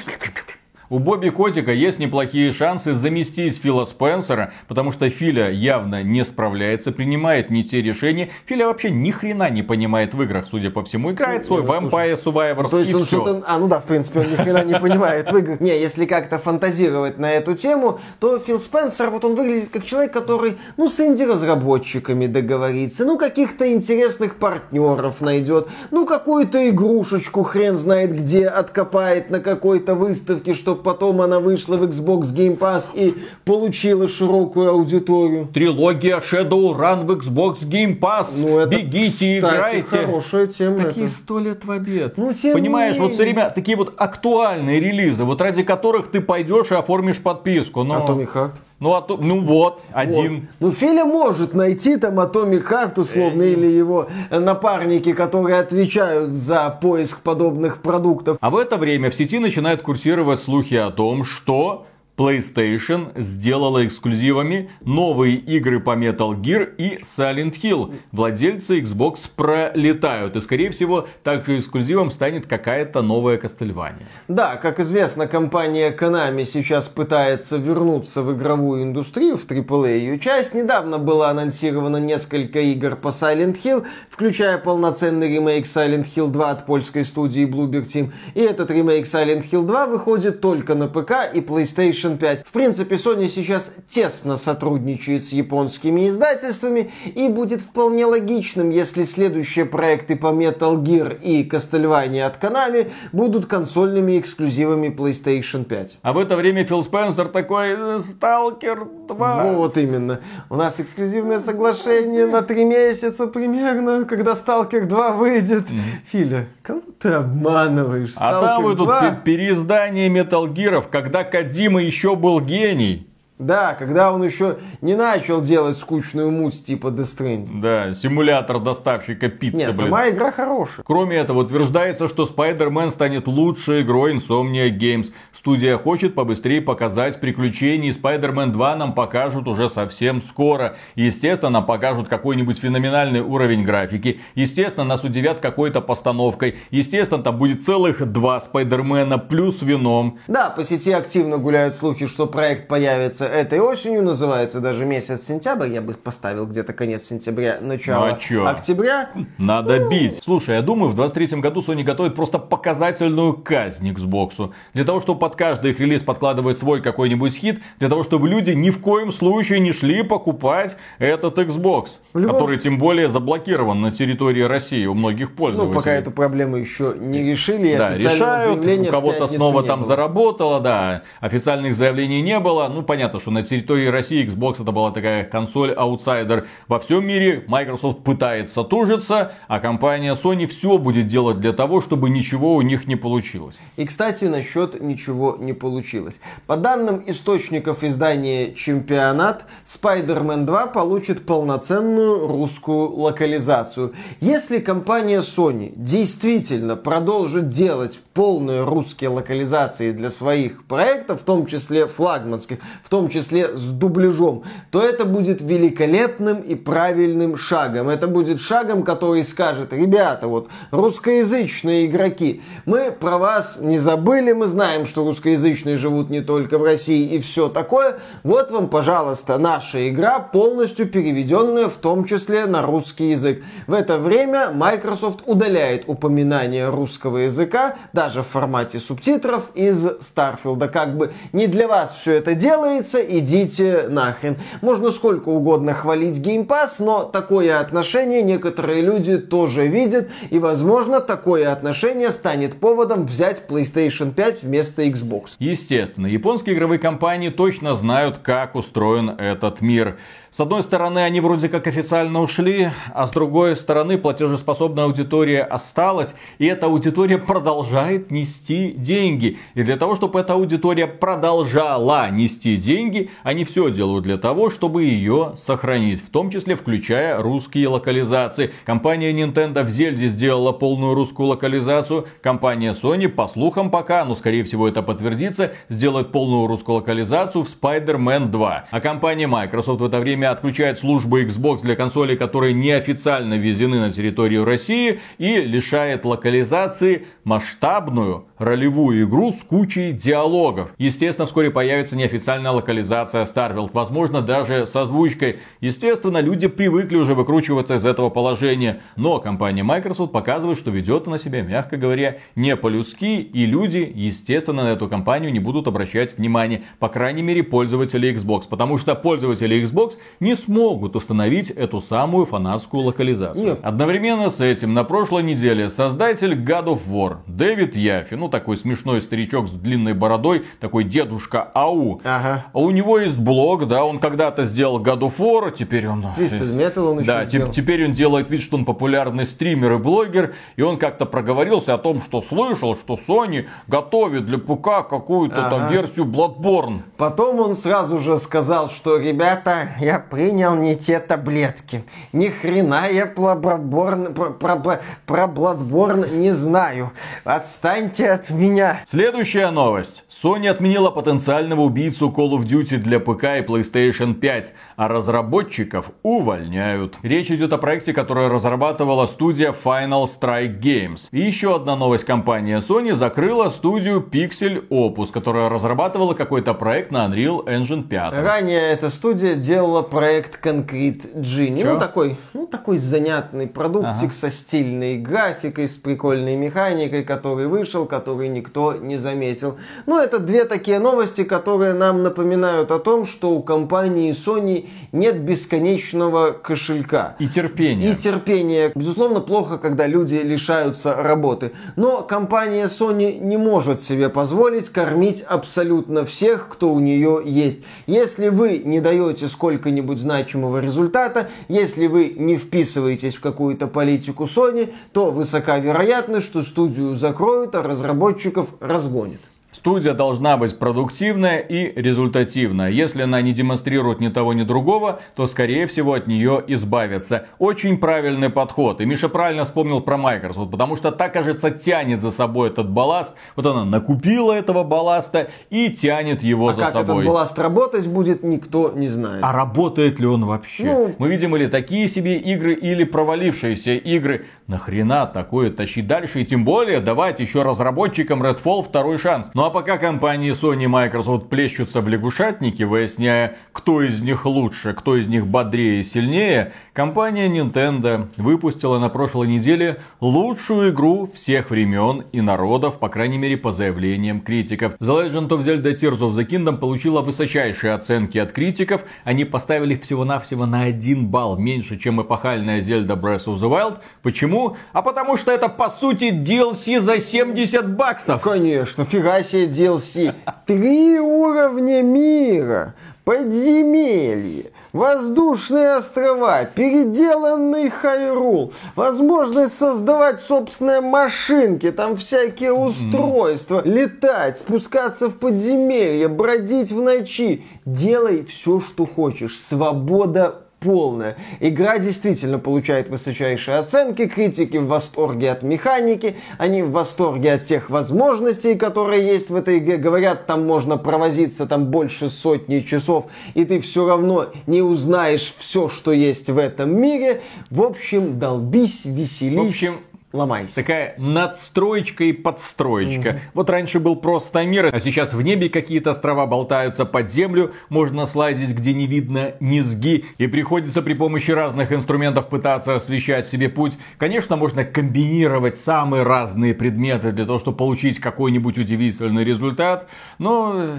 у Бобби Котика есть неплохие шансы заместить Фила Спенсера, потому что Филя явно не справляется, принимает не те решения. Филя вообще ни хрена не понимает в играх, судя по всему. Играет свой ну, Vampire Survivors То есть он что-то... А, ну да, в принципе, он ни хрена не понимает в играх. Не, если как-то фантазировать на эту тему, то Фил Спенсер, вот он выглядит как человек, который, ну, с инди-разработчиками договорится, ну, каких-то интересных партнеров найдет, ну, какую-то игрушечку хрен знает где откопает на какой-то выставке, чтобы потом она вышла в Xbox Game Pass и получила широкую аудиторию. Трилогия Shadowrun в Xbox Game Pass. Ну, это, Бегите, кстати, играйте. хорошая тема. Такие сто лет в обед. Ну, тем Понимаешь, вот все время такие вот актуальные релизы, вот ради которых ты пойдешь и оформишь подписку. Но... Atomic Heart. Ну, а то, ну вот, один. Вот. Ну, Филя может найти там Atomic Heart условно, или его напарники, которые отвечают за поиск подобных продуктов. А в это время в сети начинают курсировать слухи о том, что PlayStation сделала эксклюзивами новые игры по Metal Gear и Silent Hill. Владельцы Xbox пролетают. И, скорее всего, также эксклюзивом станет какая-то новая Castlevania. Да, как известно, компания Konami сейчас пытается вернуться в игровую индустрию, в AAA ее часть. Недавно было анонсировано несколько игр по Silent Hill, включая полноценный ремейк Silent Hill 2 от польской студии Bluebird Team. И этот ремейк Silent Hill 2 выходит только на ПК и PlayStation 5. В принципе, Sony сейчас тесно сотрудничает с японскими издательствами и будет вполне логичным, если следующие проекты по Metal Gear и Castlevania от Konami будут консольными эксклюзивами PlayStation 5. А в это время Фил Спенсер такой Сталкер 2. Вот именно. У нас эксклюзивное соглашение на три месяца примерно, когда Сталкер 2 выйдет. Филя, кого ты обманываешь? А там вы тут переиздание Metal Gear, когда Кадима еще был гений. Да, когда он еще не начал делать скучную муть типа Death Stranding. Да, симулятор доставщика пиццы, Нет, блин. сама игра хорошая. Кроме этого, утверждается, что Spider-Man станет лучшей игрой Insomniac Games. Студия хочет побыстрее показать приключения, и Spider-Man 2 нам покажут уже совсем скоро. Естественно, нам покажут какой-нибудь феноменальный уровень графики. Естественно, нас удивят какой-то постановкой. Естественно, там будет целых два Спайдермена плюс Веном. Да, по сети активно гуляют слухи, что проект появится этой осенью, называется даже месяц сентябрь, я бы поставил где-то конец сентября, начало Ну, а октября. Надо бить. Слушай, я думаю, в 23 году Sony готовит просто показательную казнь Xbox. Для того, чтобы под каждый их релиз подкладывать свой какой-нибудь хит, для того, чтобы люди ни в коем случае не шли покупать этот Xbox. Любом Который тем более заблокирован на территории России у многих Ну, пользователей. пока эту проблему еще не решили, Да, решают, у кого-то снова там было. заработало, да, официальных заявлений не было. Ну, понятно, что на территории России Xbox это была такая консоль-аутсайдер. Во всем мире Microsoft пытается тужиться, а компания Sony все будет делать для того, чтобы ничего у них не получилось. И, кстати, насчет ничего не получилось. По данным источников издания «Чемпионат», Spider-Man 2 получит полноценную русскую локализацию. Если компания Sony действительно продолжит делать полные русские локализации для своих проектов, в том числе флагманских, в том числе с дубляжом, то это будет великолепным и правильным шагом. Это будет шагом, который скажет, ребята, вот русскоязычные игроки, мы про вас не забыли, мы знаем, что русскоязычные живут не только в России и все такое. Вот вам, пожалуйста, наша игра, полностью переведенная в том числе на русский язык. В это время Microsoft удаляет упоминание русского языка, даже в формате субтитров из Старфилда. Как бы не для вас все это делается, идите нахрен. Можно сколько угодно хвалить Game Pass, но такое отношение некоторые люди тоже видят, и, возможно, такое отношение станет поводом взять PlayStation 5 вместо Xbox. Естественно, японские игровые компании точно знают, как устроен этот мир. С одной стороны, они вроде как официально ушли, а с другой стороны, платежеспособная аудитория осталась, и эта аудитория продолжает нести деньги. И для того, чтобы эта аудитория продолжала нести деньги, они все делают для того, чтобы ее сохранить, в том числе включая русские локализации. Компания Nintendo в Зельде сделала полную русскую локализацию, компания Sony, по слухам пока, но скорее всего это подтвердится, сделает полную русскую локализацию в Spider-Man 2. А компания Microsoft в это время отключает службы Xbox для консолей, которые неофициально ввезены на территорию России и лишает локализации масштабную ролевую игру с кучей диалогов. Естественно, вскоре появится неофициальная локализация Starfield, возможно даже с озвучкой. Естественно, люди привыкли уже выкручиваться из этого положения, но компания Microsoft показывает, что ведет она себя, мягко говоря, не по-людски, и люди, естественно, на эту компанию не будут обращать внимания, по крайней мере, пользователи Xbox, потому что пользователи Xbox не смогут установить эту самую фанатскую локализацию. Нет. Одновременно с этим на прошлой неделе создатель God of War Дэвид Яфи, ну такой смешной старичок с длинной бородой, такой дедушка Ау. Ага. А у него есть блог, да, он когда-то сделал God of War, теперь он... Twisted Metal он еще Да, сделал. теперь он делает вид, что он популярный стример и блогер, и он как-то проговорился о том, что слышал, что Sony готовит для ПК какую-то там Ага. версию Bloodborne. Потом он сразу же сказал, что, ребята, я принял не те таблетки. Ни хрена я про Bloodborne, про, про, про Bloodborne не знаю. Отстаньте от меня. Следующая новость. Sony отменила потенциального убийцу Call of Duty для ПК и PlayStation 5, а разработчиков увольняют. Речь идет о проекте, который разрабатывала студия Final Strike Games. И еще одна новость. Компания Sony закрыла студию Pixel Opus, которая разрабатывала какой-то проект на Unreal Engine 5. Ранее эта студия делала проект Concrete Genie. Чё? Ну, такой, ну, такой занятный продуктик Ага. со стильной графикой, с прикольной механикой, который вышел, который никто не заметил. Ну, это две такие новости, которые нам напоминают о том, что у компании Sony нет бесконечного кошелька. И терпение. И терпение. Безусловно, плохо, когда люди лишаются работы. Но компания Sony не может себе позволить кормить абсолютно всех, кто у нее есть. Если вы не даете сколько-нибудь значимого результата, если вы не вписываетесь в какую-то политику Sony, то высока вероятность, что студию закроют, а разработчиков разгонят. Студия должна быть продуктивная и результативная. Если она не демонстрирует ни того, ни другого, то скорее всего от нее избавятся. Очень правильный подход. И Миша правильно вспомнил про Microsoft, потому что так, кажется, тянет за собой этот балласт. Вот она накупила этого балласта и тянет его А за как собой. этот балласт работать будет, никто не знает. А работает ли он вообще? Ну- Мы видим или такие себе игры, или провалившиеся игры. Нахрена такое тащить дальше? И тем более давать еще разработчикам Redfall второй шанс. Ну а пока компании Sony и Microsoft плещутся в лягушатнике, выясняя, кто из них лучше, кто из них бодрее и сильнее, компания Nintendo выпустила на прошлой неделе лучшую игру всех времен и народов, по крайней мере по заявлениям критиков. The Legend of Zelda Tears of the Kingdom получила высочайшие оценки от критиков. Они поставили всего-навсего на один балл меньше, чем эпохальная Zelda Breath of the Wild. Почему? А потому что это по сути DLC за 70 баксов. Конечно, фига себе DLC. Три уровня мира, подземелье, воздушные острова, переделанный Хайрул, возможность создавать собственные машинки, там всякие устройства, летать, спускаться в подземелье, бродить в ночи. Делай все, что хочешь. Свобода полная. Игра действительно получает высочайшие оценки, критики в восторге от механики, они в восторге от тех возможностей, которые есть в этой игре. Говорят, там можно провозиться там больше сотни часов, и ты все равно не узнаешь все, что есть в этом мире. В общем, долбись, веселись, В общем, ломайся. Такая надстроечка и подстроечка. Вот раньше был просто мир, а сейчас в небе какие-то острова болтаются под землю, можно слазить, где не видно низги, и приходится при помощи разных инструментов пытаться освещать себе путь. Конечно, можно комбинировать самые разные предметы для того, чтобы получить какой-нибудь удивительный результат, но э,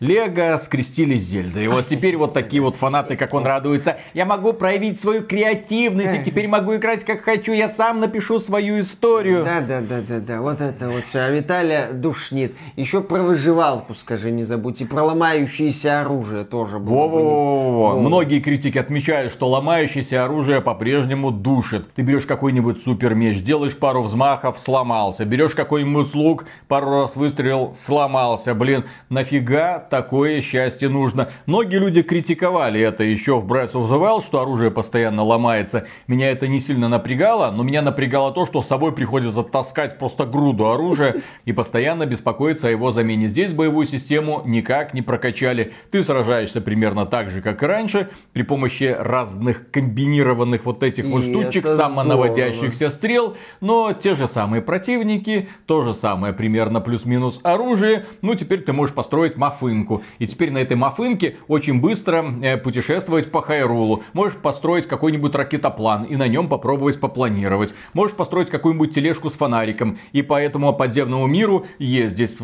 Лего скрестили с Зельдой. И вот теперь вот такие вот фанаты, как он радуется. Я могу проявить свою креативность, и теперь могу играть как хочу. Я сам напишу свою историю. Да, да, да, да, да, вот это вот все. А Виталия душнит. Еще про выживалку скажи, не забудь. И про ломающееся оружие тоже было. бы не- Во-во-во. Во. Многие критики отмечают, что ломающееся оружие по-прежнему душит. Ты берешь какой-нибудь супер меч, делаешь пару взмахов, сломался. Берешь какой-нибудь лук, пару раз выстрелил, сломался. Блин, нафига такое счастье нужно? Многие люди критиковали это еще в Breath of the Wild, что оружие постоянно ломается. Меня это не сильно напрягало, но меня напрягало то, что с собой приходится таскать просто груду оружия и постоянно беспокоиться о его замене. Здесь боевую систему никак не прокачали. Ты сражаешься примерно так же, как и раньше, при помощи разных комбинированных вот этих вот И штучек, это самонаводящихся стрел, но те же самые противники, то же самое примерно плюс-минус оружие. Ну, теперь ты можешь построить мафынку. И теперь на этой мафынке очень быстро э, путешествовать по Хайрулу. Можешь построить какой-нибудь ракетоплан и на нем попробовать попланировать. Можешь построить какую-нибудь тележку с фонариком и по этому подземному миру ездить.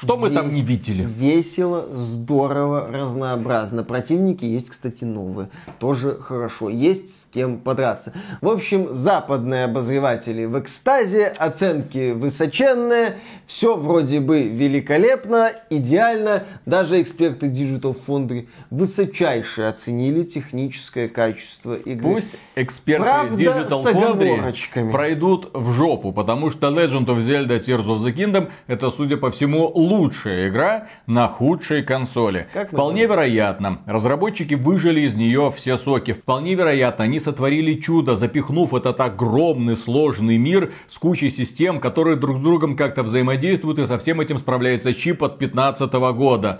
Что мы там не видели? Весело, здорово, разнообразно. Противники есть, кстати, новые. Тоже хорошо. Есть с кем подраться. В общем, западные обозреватели в экстазе, оценки высоченные, все вроде бы великолепно, идеально, даже эксперты Digital Foundry высочайше оценили техническое качество игры. Пусть эксперты Правда, Digital Foundry пройдут в жопу, потому что Legend of Zelda Tears of the Kingdom это, судя по всему, лучшая игра на худшей консоли. Как Вполне вероятно, разработчики выжили из нее все соки. Вполне вероятно, они сотворили чудо, запихнув этот огромный сложный мир с кучей систем, которые друг с другом как-то взаимодействуют, и со всем этим справляется чип от 2015 года.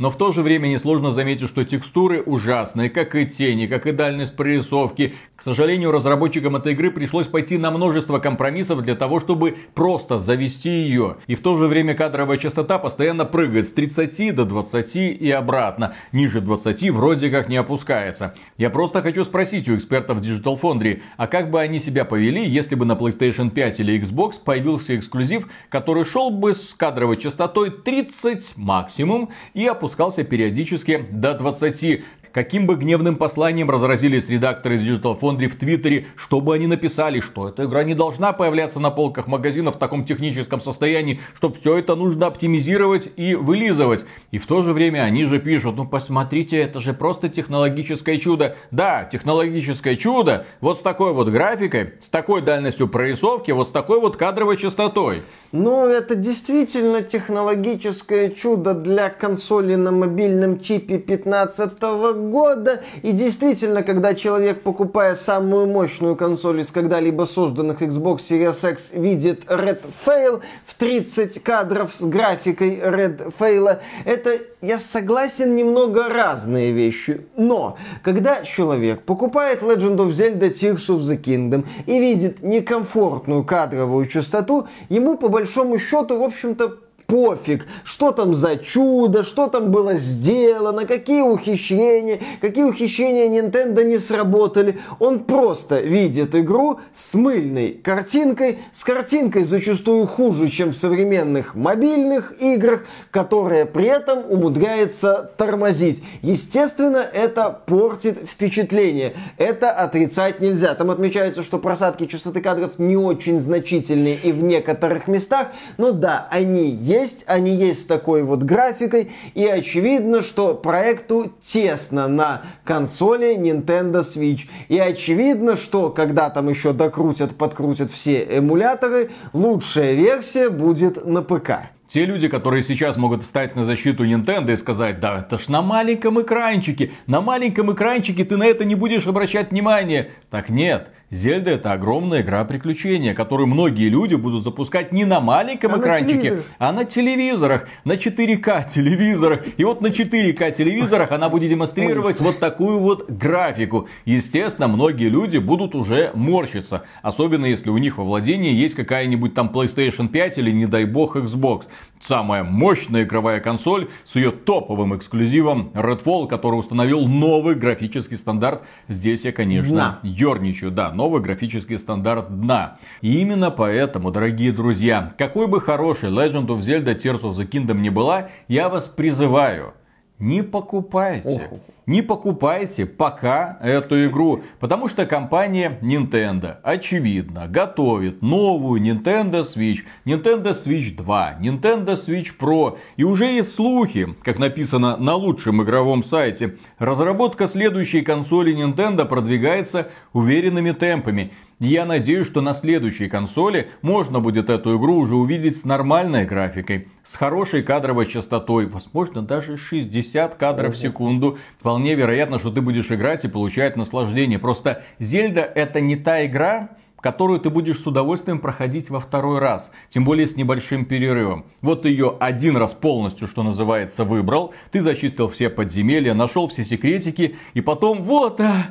Но в то же время несложно заметить, что текстуры ужасные, как и тени, как и дальность прорисовки. К сожалению, разработчикам этой игры пришлось пойти на множество компромиссов для того, чтобы просто завести ее. И в то же время кадровая частота постоянно прыгает с 30 до 20 и обратно. Ниже 20 вроде как не опускается. Я просто хочу спросить у экспертов Digital Foundry, а как бы они себя повели, если бы на PlayStation 5 или Xbox появился эксклюзив, который шел бы с кадровой частотой 30 максимум и опускался периодически до 20. Каким бы гневным посланием разразились редакторы Digital Foundry в Твиттере, чтобы они написали, что эта игра не должна появляться на полках магазинов в таком техническом состоянии, что все это нужно оптимизировать и вылизывать. И в то же время они же пишут, ну посмотрите, это же просто технологическое чудо. Да, технологическое чудо, вот с такой вот графикой, с такой дальностью прорисовки, вот с такой вот кадровой частотой. Ну, это действительно технологическое чудо для консоли на мобильном чипе 15 года. И действительно, когда человек, покупая самую мощную консоль из когда-либо созданных Xbox Series X, видит Red Fail в 30 кадров с графикой Red Fail, это, я согласен, немного разные вещи. Но, когда человек покупает Legend of Zelda Tears of the Kingdom и видит некомфортную кадровую частоту, ему по большому счету, в общем-то, пофиг, что там за чудо, что там было сделано, какие ухищрения, какие ухищрения Nintendo не сработали. Он просто видит игру с мыльной картинкой, с картинкой зачастую хуже, чем в современных мобильных играх, которая при этом умудряется тормозить. Естественно, это портит впечатление. Это отрицать нельзя. Там отмечается, что просадки частоты кадров не очень значительные и в некоторых местах, но да, они есть есть, они есть с такой вот графикой, и очевидно, что проекту тесно на консоли Nintendo Switch. И очевидно, что когда там еще докрутят, подкрутят все эмуляторы, лучшая версия будет на ПК. Те люди, которые сейчас могут встать на защиту Nintendo и сказать, да это ж на маленьком экранчике, на маленьком экранчике ты на это не будешь обращать внимание. Так нет, Зельда это огромная игра приключения, которую многие люди будут запускать не на маленьком а экранчике, на а на телевизорах, на 4К телевизорах. И вот на 4К телевизорах она будет демонстрировать вот такую вот графику. Естественно, многие люди будут уже морщиться. Особенно если у них во владении есть какая-нибудь там PlayStation 5 или не дай бог Xbox самая мощная игровая консоль с ее топовым эксклюзивом Redfall, который установил новый графический стандарт. Здесь я, конечно, дна. ерничаю. Да, новый графический стандарт дна. И именно поэтому, дорогие друзья, какой бы хороший Legend of Zelda Tears of the Kingdom ни была, я вас призываю, не покупайте. Ох. Не покупайте пока эту игру, потому что компания Nintendo, очевидно, готовит новую Nintendo Switch, Nintendo Switch 2, Nintendo Switch Pro. И уже есть слухи, как написано на лучшем игровом сайте, разработка следующей консоли Nintendo продвигается уверенными темпами. Я надеюсь, что на следующей консоли можно будет эту игру уже увидеть с нормальной графикой, с хорошей кадровой частотой, возможно даже 60 кадров в секунду. Вполне вероятно, что ты будешь играть и получать наслаждение. Просто Зельда это не та игра, которую ты будешь с удовольствием проходить во второй раз, тем более с небольшим перерывом. Вот ее один раз полностью, что называется, выбрал, ты зачистил все подземелья, нашел все секретики, и потом вот, а,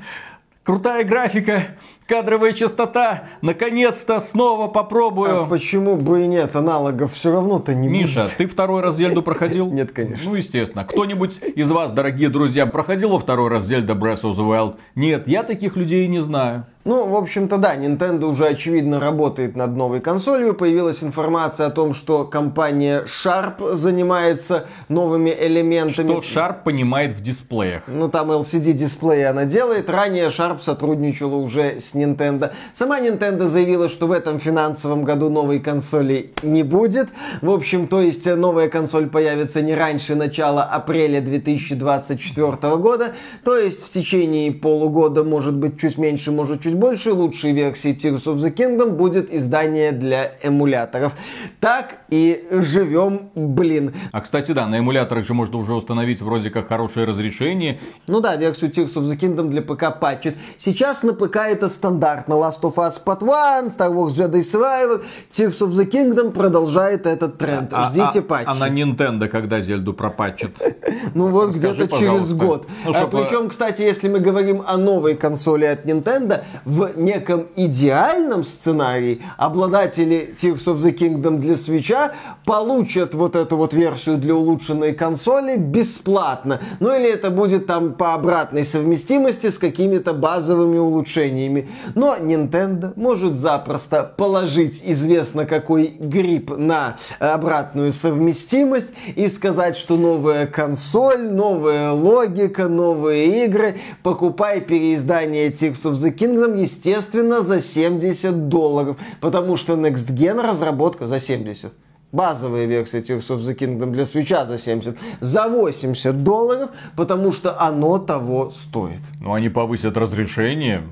крутая графика, Кадровая частота, наконец-то снова попробую. А почему бы и нет, аналогов все равно-то не Миша, будет. ты второй раз Зельду проходил? Нет, конечно. Ну, естественно. Кто-нибудь из вас, дорогие друзья, проходил во второй раз Зельда Breath of the Wild? Нет, я таких людей не знаю. Ну, в общем-то, да, Nintendo уже очевидно работает над новой консолью. Появилась информация о том, что компания Sharp занимается новыми элементами. Что Sharp понимает в дисплеях? Ну, там LCD-дисплеи она делает. Ранее Sharp сотрудничала уже с Nintendo. Сама Nintendo заявила, что в этом финансовом году новой консоли не будет. В общем, то есть новая консоль появится не раньше начала апреля 2024 года. То есть в течение полугода, может быть, чуть меньше, может, чуть больше, лучшей версии Tears of the Kingdom будет издание для эмуляторов. Так и живем, блин. А, кстати, да, на эмуляторах же можно уже установить вроде как хорошее разрешение. Ну да, версию Tears of the Kingdom для ПК патчит. Сейчас на ПК это стандартно. Last of Us Part 1, Star Wars Jedi Survivor, Tears of the Kingdom продолжает этот тренд. А, Ждите а, патчи. А на Nintendo когда Зельду пропатчит? Ну вот где-то через год. Ну, а, причем, кстати, если мы говорим о новой консоли от Nintendo, в неком идеальном сценарии обладатели Tears of the Kingdom для Switch получат вот эту вот версию для улучшенной консоли бесплатно. Ну или это будет там по обратной совместимости с какими-то базовыми улучшениями. Но Nintendo может запросто положить известно какой грипп на обратную совместимость и сказать, что новая консоль, новая логика, новые игры, покупай переиздание Tears of the Kingdom, естественно, за 70 долларов, потому что Next Gen разработка за 70 базовая версия Tears of the Kingdom для свеча за 70, за 80 долларов, потому что оно того стоит. Ну, они повысят разрешение,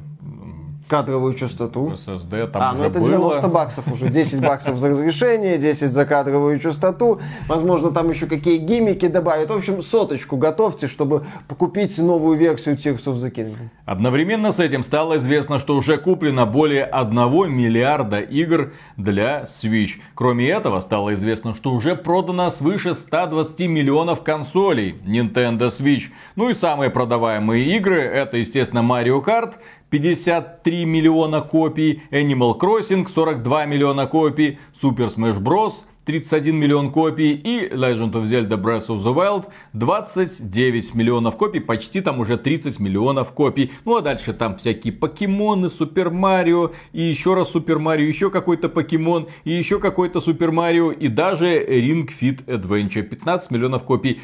кадровую частоту. SSD там А, ну это 90 было. баксов уже. 10 баксов за разрешение, 10 за кадровую частоту. Возможно, там еще какие гиммики добавят. В общем, соточку готовьте, чтобы покупить новую версию Tears of the Kingdom. Одновременно с этим стало известно, что уже куплено более 1 миллиарда игр для Switch. Кроме этого, стало известно, что уже продано свыше 120 миллионов консолей Nintendo Switch. Ну и самые продаваемые игры, это, естественно, Mario Kart, 53 миллиона копий, Animal Crossing 42 миллиона копий, Super Smash Bros. 31 миллион копий и Legend of Zelda Breath of the Wild 29 миллионов копий, почти там уже 30 миллионов копий. Ну а дальше там всякие покемоны, Супер Марио и еще раз Супер Марио, еще какой-то покемон и еще какой-то Супер Марио и даже Ring Fit Adventure 15 миллионов копий.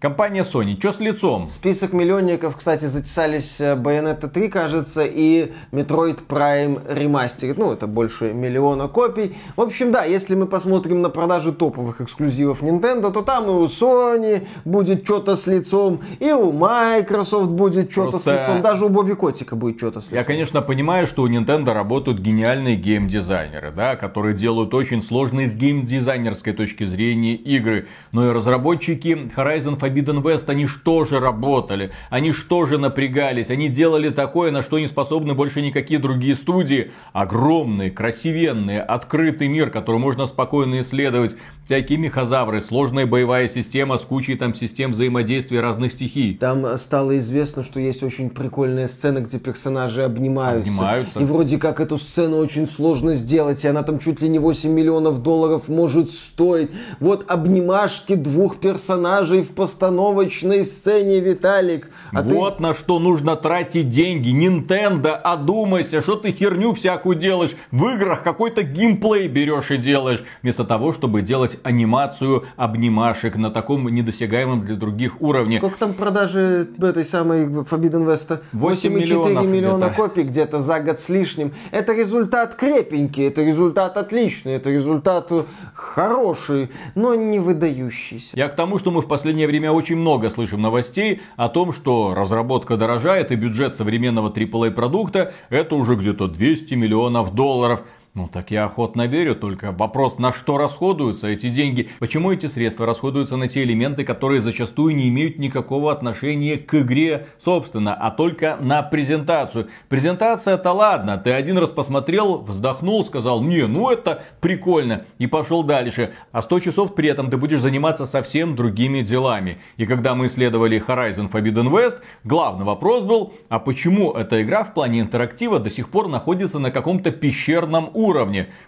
Компания Sony, что с лицом? список миллионников, кстати, затесались э, Bayonetta 3, кажется, и Metroid Prime Remastered. Ну, это больше миллиона копий. В общем, да, если мы посмотрим на продажи топовых эксклюзивов Nintendo, то там и у Sony будет что-то с лицом, и у Microsoft будет что-то Просто... с лицом, даже у Бобби Котика будет что-то с лицом. Я, конечно, понимаю, что у Nintendo работают гениальные геймдизайнеры, да, которые делают очень сложные с геймдизайнерской точки зрения игры. Но и разработчики Horizon Forbidden West, они что же работали, они что же напрягались, они делали такое, на что не способны больше никакие другие студии. Огромный, красивенный, открытый мир, который можно спокойно исследовать. Всякие мехозавры, сложная боевая система с кучей там систем взаимодействия разных стихий. Там стало известно, что есть очень прикольная сцена, где персонажи обнимаются. Обнимаются. И вроде как эту сцену очень сложно сделать, и она там чуть ли не 8 миллионов долларов может стоить. Вот обнимашки двух персонажей в постановочной сцене, Виталик. А вот ты... на что нужно тратить деньги. Nintendo, одумайся, что ты херню всякую делаешь. В играх какой-то геймплей берешь и делаешь. Вместо того, чтобы делать анимацию обнимашек на таком недосягаемом для других уровне. Сколько там продажи этой самой Forbidden West? 8 миллионов миллиона где копий где-то за год с лишним. Это результат крепенький, это результат отличный, это результат хороший, но не выдающийся. Я к тому, что мы в последнее время очень много слышим новостей о том, что разработка дорожает и бюджет современного AAA продукта это уже где-то 200 миллионов долларов. Ну так я охотно верю, только вопрос, на что расходуются эти деньги? Почему эти средства расходуются на те элементы, которые зачастую не имеют никакого отношения к игре, собственно, а только на презентацию? Презентация это ладно, ты один раз посмотрел, вздохнул, сказал, не, ну это прикольно, и пошел дальше. А 100 часов при этом ты будешь заниматься совсем другими делами. И когда мы исследовали Horizon Forbidden West, главный вопрос был, а почему эта игра в плане интерактива до сих пор находится на каком-то пещерном.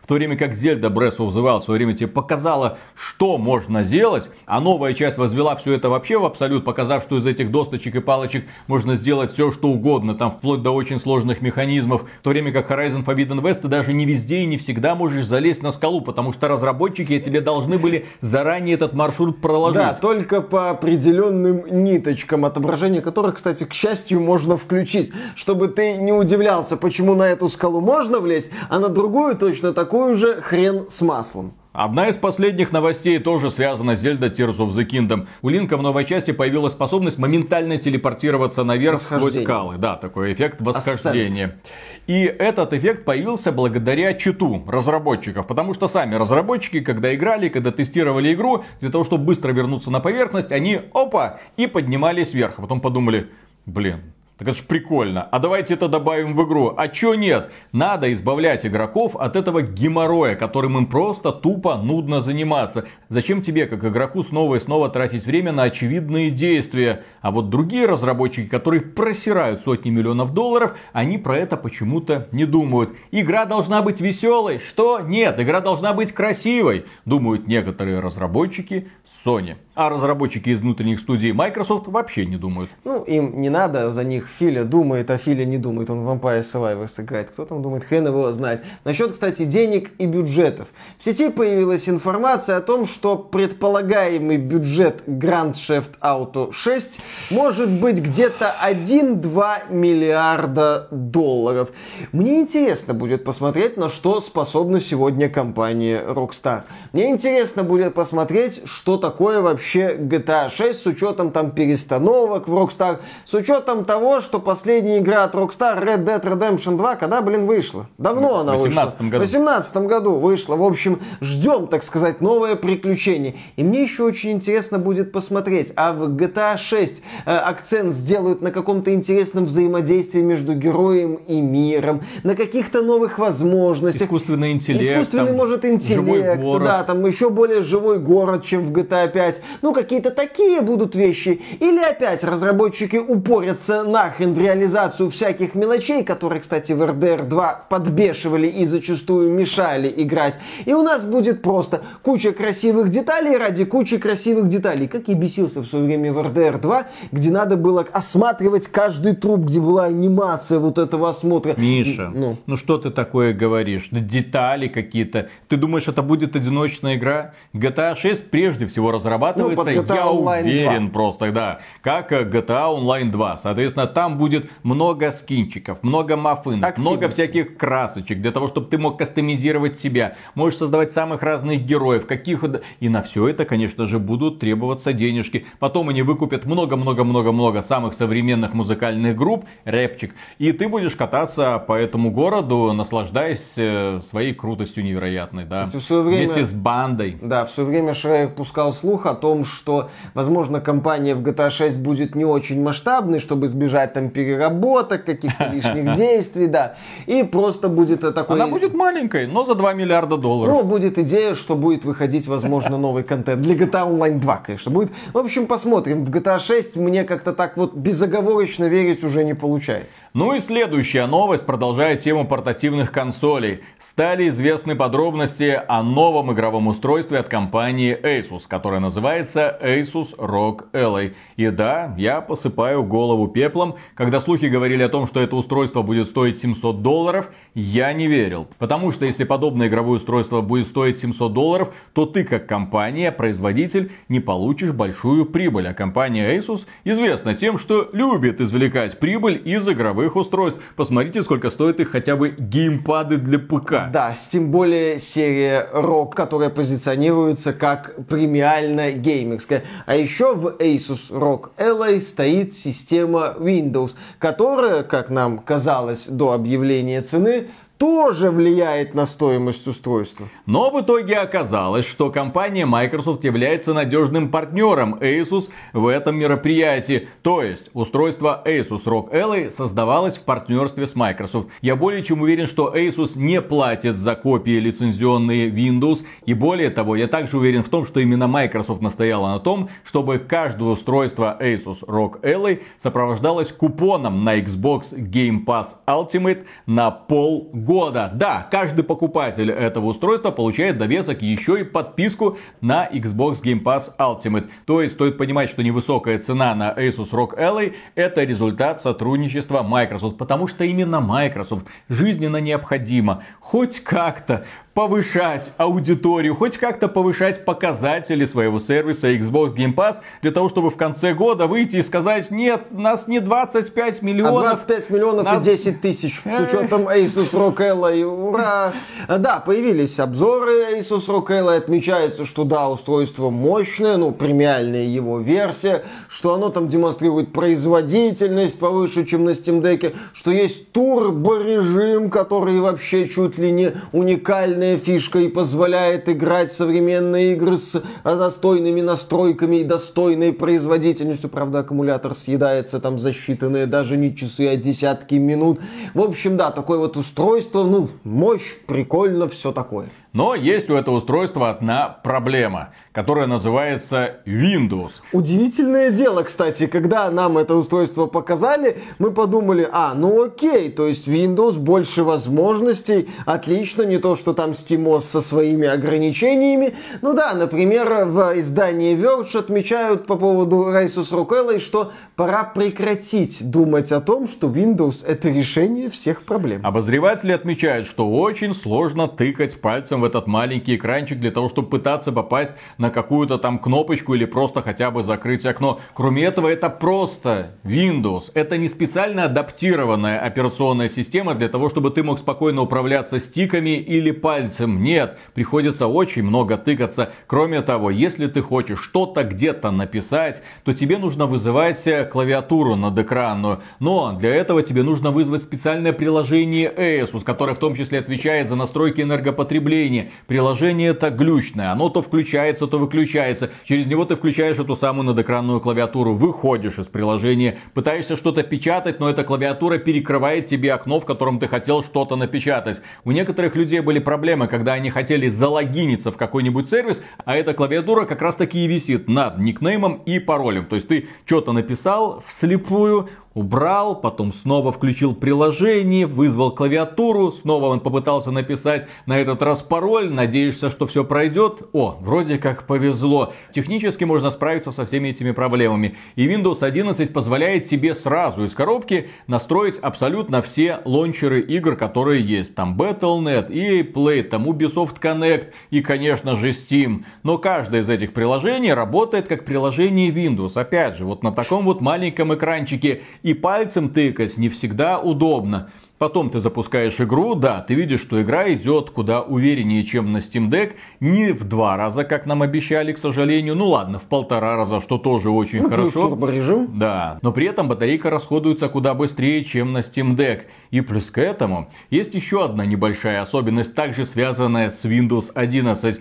В то время как Zelda Breath of в свое время тебе показала, что можно сделать, а новая часть возвела все это вообще в абсолют, показав, что из этих досточек и палочек можно сделать все, что угодно, там вплоть до очень сложных механизмов. В то время как Horizon Forbidden West ты даже не везде и не всегда можешь залезть на скалу, потому что разработчики тебе должны были заранее этот маршрут проложить. Да, только по определенным ниточкам, отображение которых, кстати, к счастью, можно включить, чтобы ты не удивлялся, почему на эту скалу можно влезть, а на другую точно такую же хрен с маслом. Одна из последних новостей тоже связана с Zelda Tears of the Kingdom. У Линка в новой части появилась способность моментально телепортироваться наверх сквозь скалы. Да, такой эффект восхождения. Ascent. И этот эффект появился благодаря читу разработчиков. Потому что сами разработчики, когда играли, когда тестировали игру, для того, чтобы быстро вернуться на поверхность, они опа и поднимались вверх. А потом подумали, блин, так это ж прикольно. А давайте это добавим в игру. А чё нет? Надо избавлять игроков от этого геморроя, которым им просто тупо нудно заниматься. Зачем тебе, как игроку, снова и снова тратить время на очевидные действия? А вот другие разработчики, которые просирают сотни миллионов долларов, они про это почему-то не думают. Игра должна быть веселой. Что? Нет, игра должна быть красивой. Думают некоторые разработчики Sony. А разработчики из внутренних студий Microsoft вообще не думают. Ну, им не надо, за них Филя думает, а Филя не думает. Он в Vampire Survivors играет. Кто там думает, хрен его знает. Насчет, кстати, денег и бюджетов. В сети появилась информация о том, что предполагаемый бюджет Grand Theft Auto 6 может быть где-то 1-2 миллиарда долларов. Мне интересно будет посмотреть, на что способна сегодня компания Rockstar. Мне интересно будет посмотреть, что такое вообще GTA 6 с учетом там перестановок в Rockstar, с учетом того, что последняя игра от Rockstar Red Dead Redemption 2, когда, блин, вышла? Давно она вышла. Году. В 2018 году вышла. В общем, ждем, так сказать, новое приключение. И мне еще очень интересно будет посмотреть, а в GTA 6 э, акцент сделают на каком-то интересном взаимодействии между героем и миром, на каких-то новых возможностях. Искусственный интеллект. Искусственный, там, может, интеллект. Да, там еще более живой город, чем в GTA 5 ну какие-то такие будут вещи. Или опять разработчики упорятся нахрен в реализацию всяких мелочей, которые, кстати, в RDR 2 подбешивали и зачастую мешали играть. И у нас будет просто куча красивых деталей ради кучи красивых деталей. Как и бесился в свое время в RDR 2, где надо было осматривать каждый труп, где была анимация вот этого осмотра. Миша, ну, ну что ты такое говоришь? Детали какие-то. Ты думаешь, это будет одиночная игра? GTA 6 прежде всего разрабатывается разрабатывается, ну, я Online уверен 2. просто, да, как GTA Online 2. Соответственно, там будет много скинчиков, много мафынок, много всяких красочек, для того, чтобы ты мог кастомизировать себя. Можешь создавать самых разных героев, каких... И на все это, конечно же, будут требоваться денежки. Потом они выкупят много-много-много-много самых современных музыкальных групп, рэпчик, и ты будешь кататься по этому городу, наслаждаясь э, своей крутостью невероятной, да. Кстати, время... Вместе с бандой. Да, в свое время Шрек пускал слух о том, том, что, возможно, компания в GTA 6 будет не очень масштабной, чтобы избежать там переработок, каких-то лишних действий, да. И просто будет такой... Она будет маленькой, но за 2 миллиарда долларов. Ну, будет идея, что будет выходить, возможно, новый контент. Для GTA Online 2, конечно, будет. В общем, посмотрим. В GTA 6 мне как-то так вот безоговорочно верить уже не получается. Ну и следующая новость продолжает тему портативных консолей. Стали известны подробности о новом игровом устройстве от компании Asus, которое называется Asus ROG Ally. И да, я посыпаю голову пеплом. Когда слухи говорили о том, что это устройство будет стоить 700 долларов, я не верил. Потому что если подобное игровое устройство будет стоить 700 долларов, то ты как компания, производитель, не получишь большую прибыль. А компания Asus известна тем, что любит извлекать прибыль из игровых устройств. Посмотрите, сколько стоят их хотя бы геймпады для ПК. Да, тем более серия ROG, которая позиционируется как премиальная гейм геймерская. А еще в Asus ROG Ally стоит система Windows, которая, как нам казалось до объявления цены, тоже влияет на стоимость устройства. Но в итоге оказалось, что компания Microsoft является надежным партнером Asus в этом мероприятии. То есть устройство Asus ROG Ally создавалось в партнерстве с Microsoft. Я более чем уверен, что Asus не платит за копии лицензионные Windows. И более того, я также уверен в том, что именно Microsoft настояла на том, чтобы каждое устройство Asus ROG Ally сопровождалось купоном на Xbox Game Pass Ultimate на полгода года. Да, каждый покупатель этого устройства получает довесок еще и подписку на Xbox Game Pass Ultimate. То есть стоит понимать, что невысокая цена на Asus ROG Ally это результат сотрудничества Microsoft. Потому что именно Microsoft жизненно необходимо хоть как-то повышать аудиторию, хоть как-то повышать показатели своего сервиса Xbox Game Pass, для того, чтобы в конце года выйти и сказать, нет, нас не 25 миллионов. А 25 миллионов нас... и 10 тысяч, с учетом Asus ROG Ally, ура! Да, появились обзоры Asus ROG Ally, отмечается, что да, устройство мощное, ну, премиальная его версия, что оно там демонстрирует производительность повыше, чем на Steam Deck, что есть турборежим, который вообще чуть ли не уникальный уникальная фишка и позволяет играть в современные игры с достойными настройками и достойной производительностью. Правда, аккумулятор съедается там за считанные даже не часы, а десятки минут. В общем, да, такое вот устройство, ну, мощь, прикольно, все такое. Но есть у этого устройства одна проблема, которая называется Windows. Удивительное дело, кстати, когда нам это устройство показали, мы подумали, а, ну окей, то есть Windows больше возможностей, отлично, не то, что там SteamOS со своими ограничениями. Ну да, например, в издании Verge отмечают по поводу Raisus Rockwell, что пора прекратить думать о том, что Windows это решение всех проблем. Обозреватели отмечают, что очень сложно тыкать пальцем в этот маленький экранчик для того, чтобы пытаться попасть на какую-то там кнопочку или просто хотя бы закрыть окно. Кроме этого, это просто Windows. Это не специально адаптированная операционная система для того, чтобы ты мог спокойно управляться стиками или пальцем. Нет, приходится очень много тыкаться. Кроме того, если ты хочешь что-то где-то написать, то тебе нужно вызывать клавиатуру над экранную. Но для этого тебе нужно вызвать специальное приложение Asus, которое в том числе отвечает за настройки энергопотребления приложение. Приложение это глючное. Оно то включается, то выключается. Через него ты включаешь эту самую надэкранную клавиатуру. Выходишь из приложения. Пытаешься что-то печатать, но эта клавиатура перекрывает тебе окно, в котором ты хотел что-то напечатать. У некоторых людей были проблемы, когда они хотели залогиниться в какой-нибудь сервис, а эта клавиатура как раз таки и висит над никнеймом и паролем. То есть ты что-то написал вслепую, убрал, потом снова включил приложение, вызвал клавиатуру, снова он попытался написать на этот раз пароль, надеешься, что все пройдет. О, вроде как повезло. Технически можно справиться со всеми этими проблемами. И Windows 11 позволяет тебе сразу из коробки настроить абсолютно все лончеры игр, которые есть. Там Battle.net, EA Play, там Ubisoft Connect и, конечно же, Steam. Но каждое из этих приложений работает как приложение Windows. Опять же, вот на таком вот маленьком экранчике и пальцем тыкать не всегда удобно. Потом ты запускаешь игру, да, ты видишь, что игра идет куда увереннее, чем на Steam Deck. Не в два раза, как нам обещали, к сожалению. Ну ладно, в полтора раза, что тоже очень ну, хорошо. Плюс режим. Да, но при этом батарейка расходуется куда быстрее, чем на Steam Deck. И плюс к этому есть еще одна небольшая особенность, также связанная с Windows 11.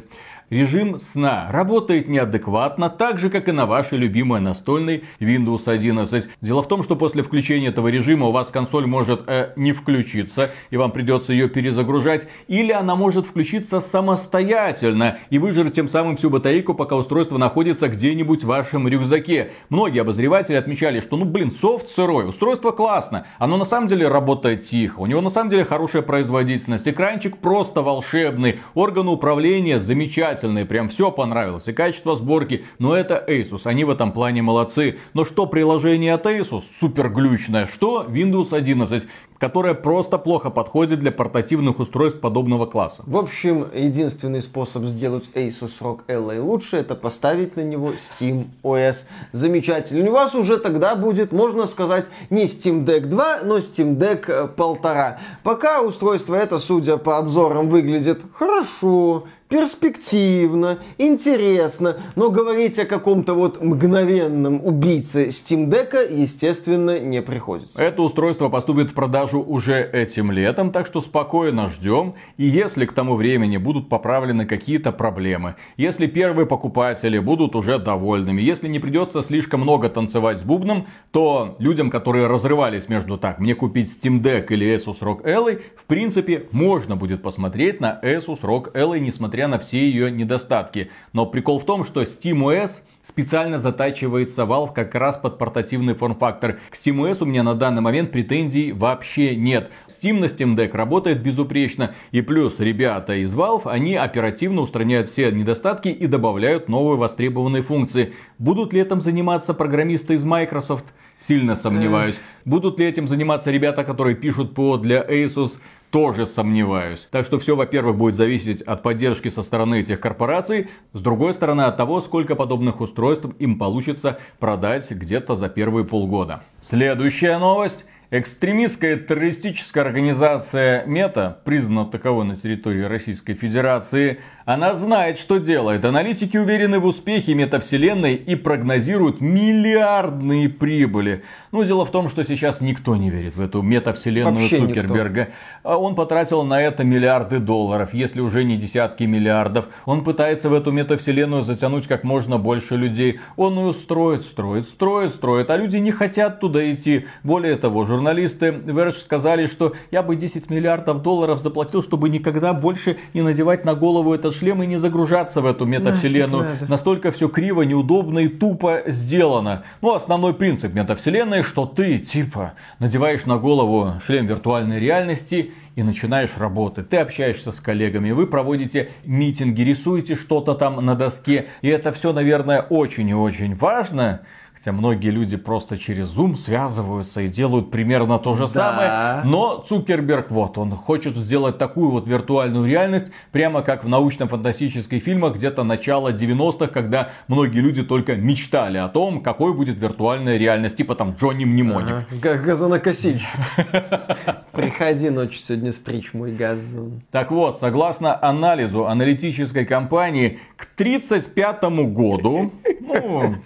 Режим сна работает неадекватно, так же как и на вашей любимой настольной Windows 11. Дело в том, что после включения этого режима у вас консоль может э, не включиться, и вам придется ее перезагружать, или она может включиться самостоятельно и выжрать тем самым всю батарейку, пока устройство находится где-нибудь в вашем рюкзаке. Многие обозреватели отмечали, что ну блин, софт сырой, устройство классно, оно на самом деле работает тихо, у него на самом деле хорошая производительность, экранчик просто волшебный, органы управления замечательные замечательные, прям все понравилось. И качество сборки, но это Asus, они в этом плане молодцы. Но что приложение от Asus? Супер глючное. Что Windows 11? которая просто плохо подходит для портативных устройств подобного класса. В общем, единственный способ сделать Asus ROG Ally лучше, это поставить на него Steam OS. Замечательно. У вас уже тогда будет, можно сказать, не Steam Deck 2, но Steam Deck 1.5. Пока устройство это, судя по обзорам, выглядит хорошо, перспективно, интересно, но говорить о каком-то вот мгновенном убийце Steam Deck, естественно, не приходится. Это устройство поступит в продажу уже этим летом, так что спокойно ждем. И если к тому времени будут поправлены какие-то проблемы, если первые покупатели будут уже довольными, если не придется слишком много танцевать с бубном, то людям, которые разрывались между так, мне купить Steam Deck или Asus ROG Ally, в принципе, можно будет посмотреть на Asus ROG Ally, несмотря несмотря на все ее недостатки. Но прикол в том, что SteamOS специально затачивается Valve как раз под портативный форм-фактор. К SteamOS у меня на данный момент претензий вообще нет. Steam на Steam Deck работает безупречно. И плюс ребята из Valve, они оперативно устраняют все недостатки и добавляют новые востребованные функции. Будут ли этим заниматься программисты из Microsoft? Сильно сомневаюсь. Будут ли этим заниматься ребята, которые пишут ПО для Asus? Тоже сомневаюсь. Так что все, во-первых, будет зависеть от поддержки со стороны этих корпораций, с другой стороны от того, сколько подобных устройств им получится продать где-то за первые полгода. Следующая новость. Экстремистская террористическая организация МЕТА, признана таковой на территории Российской Федерации, она знает, что делает. Аналитики уверены в успехе метавселенной и прогнозируют миллиардные прибыли. Но дело в том, что сейчас никто не верит в эту метавселенную Вообще Цукерберга. Никто. Он потратил на это миллиарды долларов, если уже не десятки миллиардов. Он пытается в эту метавселенную затянуть как можно больше людей. Он ее строит, строит, строит, строит, а люди не хотят туда идти. Более того, журналисты Verge сказали, что я бы 10 миллиардов долларов заплатил, чтобы никогда больше не надевать на голову этот шлем и не загружаться в эту метавселенную. Настолько все криво, неудобно и тупо сделано. Ну, основной принцип метавселенной, что ты, типа, надеваешь на голову шлем виртуальной реальности и начинаешь работать. Ты общаешься с коллегами, вы проводите митинги, рисуете что-то там на доске. И это все, наверное, очень и очень важно. Хотя многие люди просто через Zoom связываются и делают примерно то же да. самое. Но Цукерберг, вот, он хочет сделать такую вот виртуальную реальность, прямо как в научно-фантастических фильмах где-то начала 90-х, когда многие люди только мечтали о том, какой будет виртуальная реальность, типа там Джонни Мнемоник. Ага, газонокосильщик. Приходи ночью сегодня стричь мой газон. Так вот, согласно анализу аналитической компании, к 35 году, ну,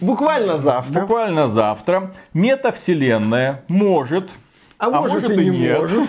Буквально завтра. Буквально завтра метавселенная может, а, а может, может и, не может,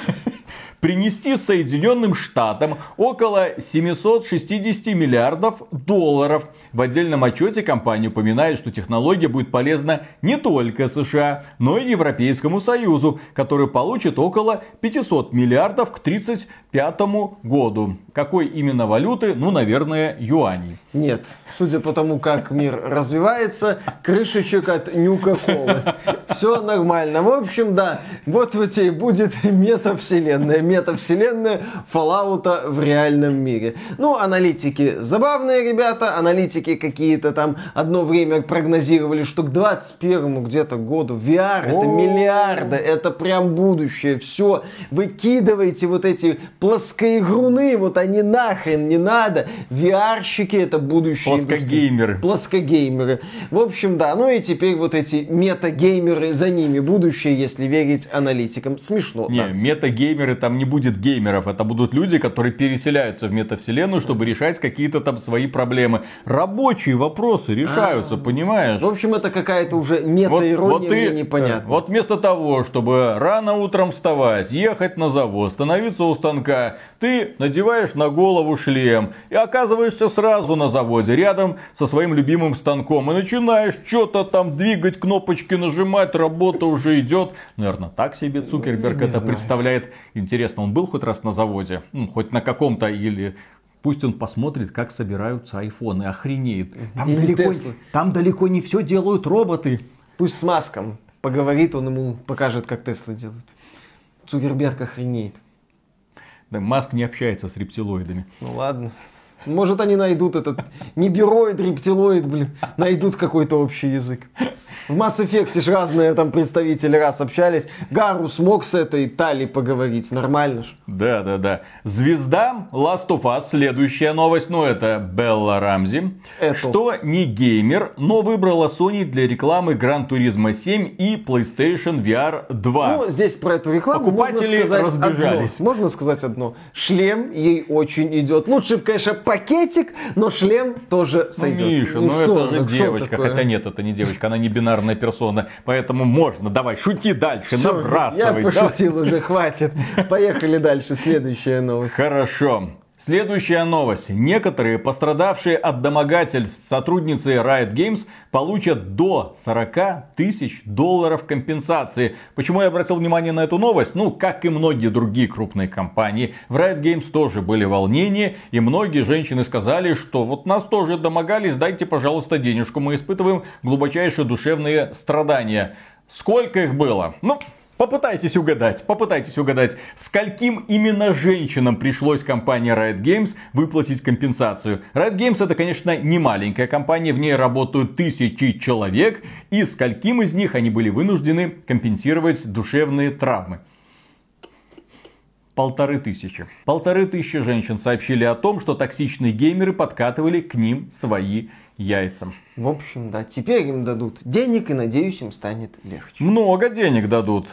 принести Соединенным Штатам около 760 миллиардов долларов. В отдельном отчете компания упоминает, что технология будет полезна не только США, но и Европейскому Союзу, который получит около 500 миллиардов к 1935 году. Какой именно валюты? Ну, наверное, юаней. Нет. Судя по тому, как мир развивается, крышечек от нюка-колы. Все нормально. В общем, да, вот в тебе будет метавселенная метавселенная Fallout в реальном мире. Ну, аналитики забавные ребята, аналитики какие-то там одно время прогнозировали, что к 21 где-то году VR это миллиарды, это прям будущее, все, выкидывайте вот эти плоскоигруны, вот они нахрен не надо, VR-щики это будущее. Плоскогеймеры. Плоскогеймеры. В общем, да, ну и теперь вот эти метагеймеры за ними будущее, если верить аналитикам. Смешно. Не, да. метагеймеры там не будет геймеров, это будут люди, которые переселяются в метавселенную, чтобы решать какие-то там свои проблемы. Рабочие вопросы решаются, А-а-а. понимаешь? В общем, это какая-то уже мета-ирония, вот, вот мне непонятно. Вот вместо того, чтобы рано утром вставать, ехать на завод, становиться у станка, ты надеваешь на голову шлем и оказываешься сразу на заводе, рядом со своим любимым станком, и начинаешь что-то там двигать, кнопочки нажимать, работа уже идет. Наверное, так себе Цукерберг это представляет. Интересно Интересно, он был хоть раз на заводе? Ну, хоть на каком-то или Пусть он посмотрит, как собираются айфоны, охренеет. Там, далеко, там далеко не все делают роботы. Пусть с Маском поговорит, он ему покажет, как Тесла делают. Цукерберг охренеет. Да, Маск не общается с рептилоидами. Ну ладно. Может они найдут этот не бюроид, рептилоид, блин, найдут какой-то общий язык. В Mass Effect же разные там представители раз общались. Гару смог с этой Тали поговорить, нормально же. Да, да, да. Звезда Last of Us, следующая новость, ну это Белла Рамзи, Эту. что не геймер, но выбрала Sony для рекламы Gran Turismo 7 и PlayStation VR 2. Ну, здесь про эту рекламу Покупатели можно сказать разбежались. Одно. Можно сказать одно. Шлем ей очень идет. Лучше, конечно, пакетик, но шлем тоже сойдет. Ну, Миша, ну, ну что, это же девочка. Хотя нет, это не девочка, она не бинарная бинарная персона, поэтому можно. Давай, шути дальше, Все, набрасывай. Я пошутил да? уже, хватит. Поехали дальше, следующая новость. Хорошо. Следующая новость. Некоторые пострадавшие от домогательств сотрудницы Riot Games получат до 40 тысяч долларов компенсации. Почему я обратил внимание на эту новость? Ну, как и многие другие крупные компании, в Riot Games тоже были волнения, и многие женщины сказали, что вот нас тоже домогались, дайте, пожалуйста, денежку, мы испытываем глубочайшие душевные страдания. Сколько их было? Ну, Попытайтесь угадать, попытайтесь угадать, скольким именно женщинам пришлось компания Riot Games выплатить компенсацию. Riot Games это, конечно, не маленькая компания, в ней работают тысячи человек, и скольким из них они были вынуждены компенсировать душевные травмы полторы тысячи. Полторы тысячи женщин сообщили о том, что токсичные геймеры подкатывали к ним свои яйца. В общем, да, теперь им дадут денег и, надеюсь, им станет легче. Много денег дадут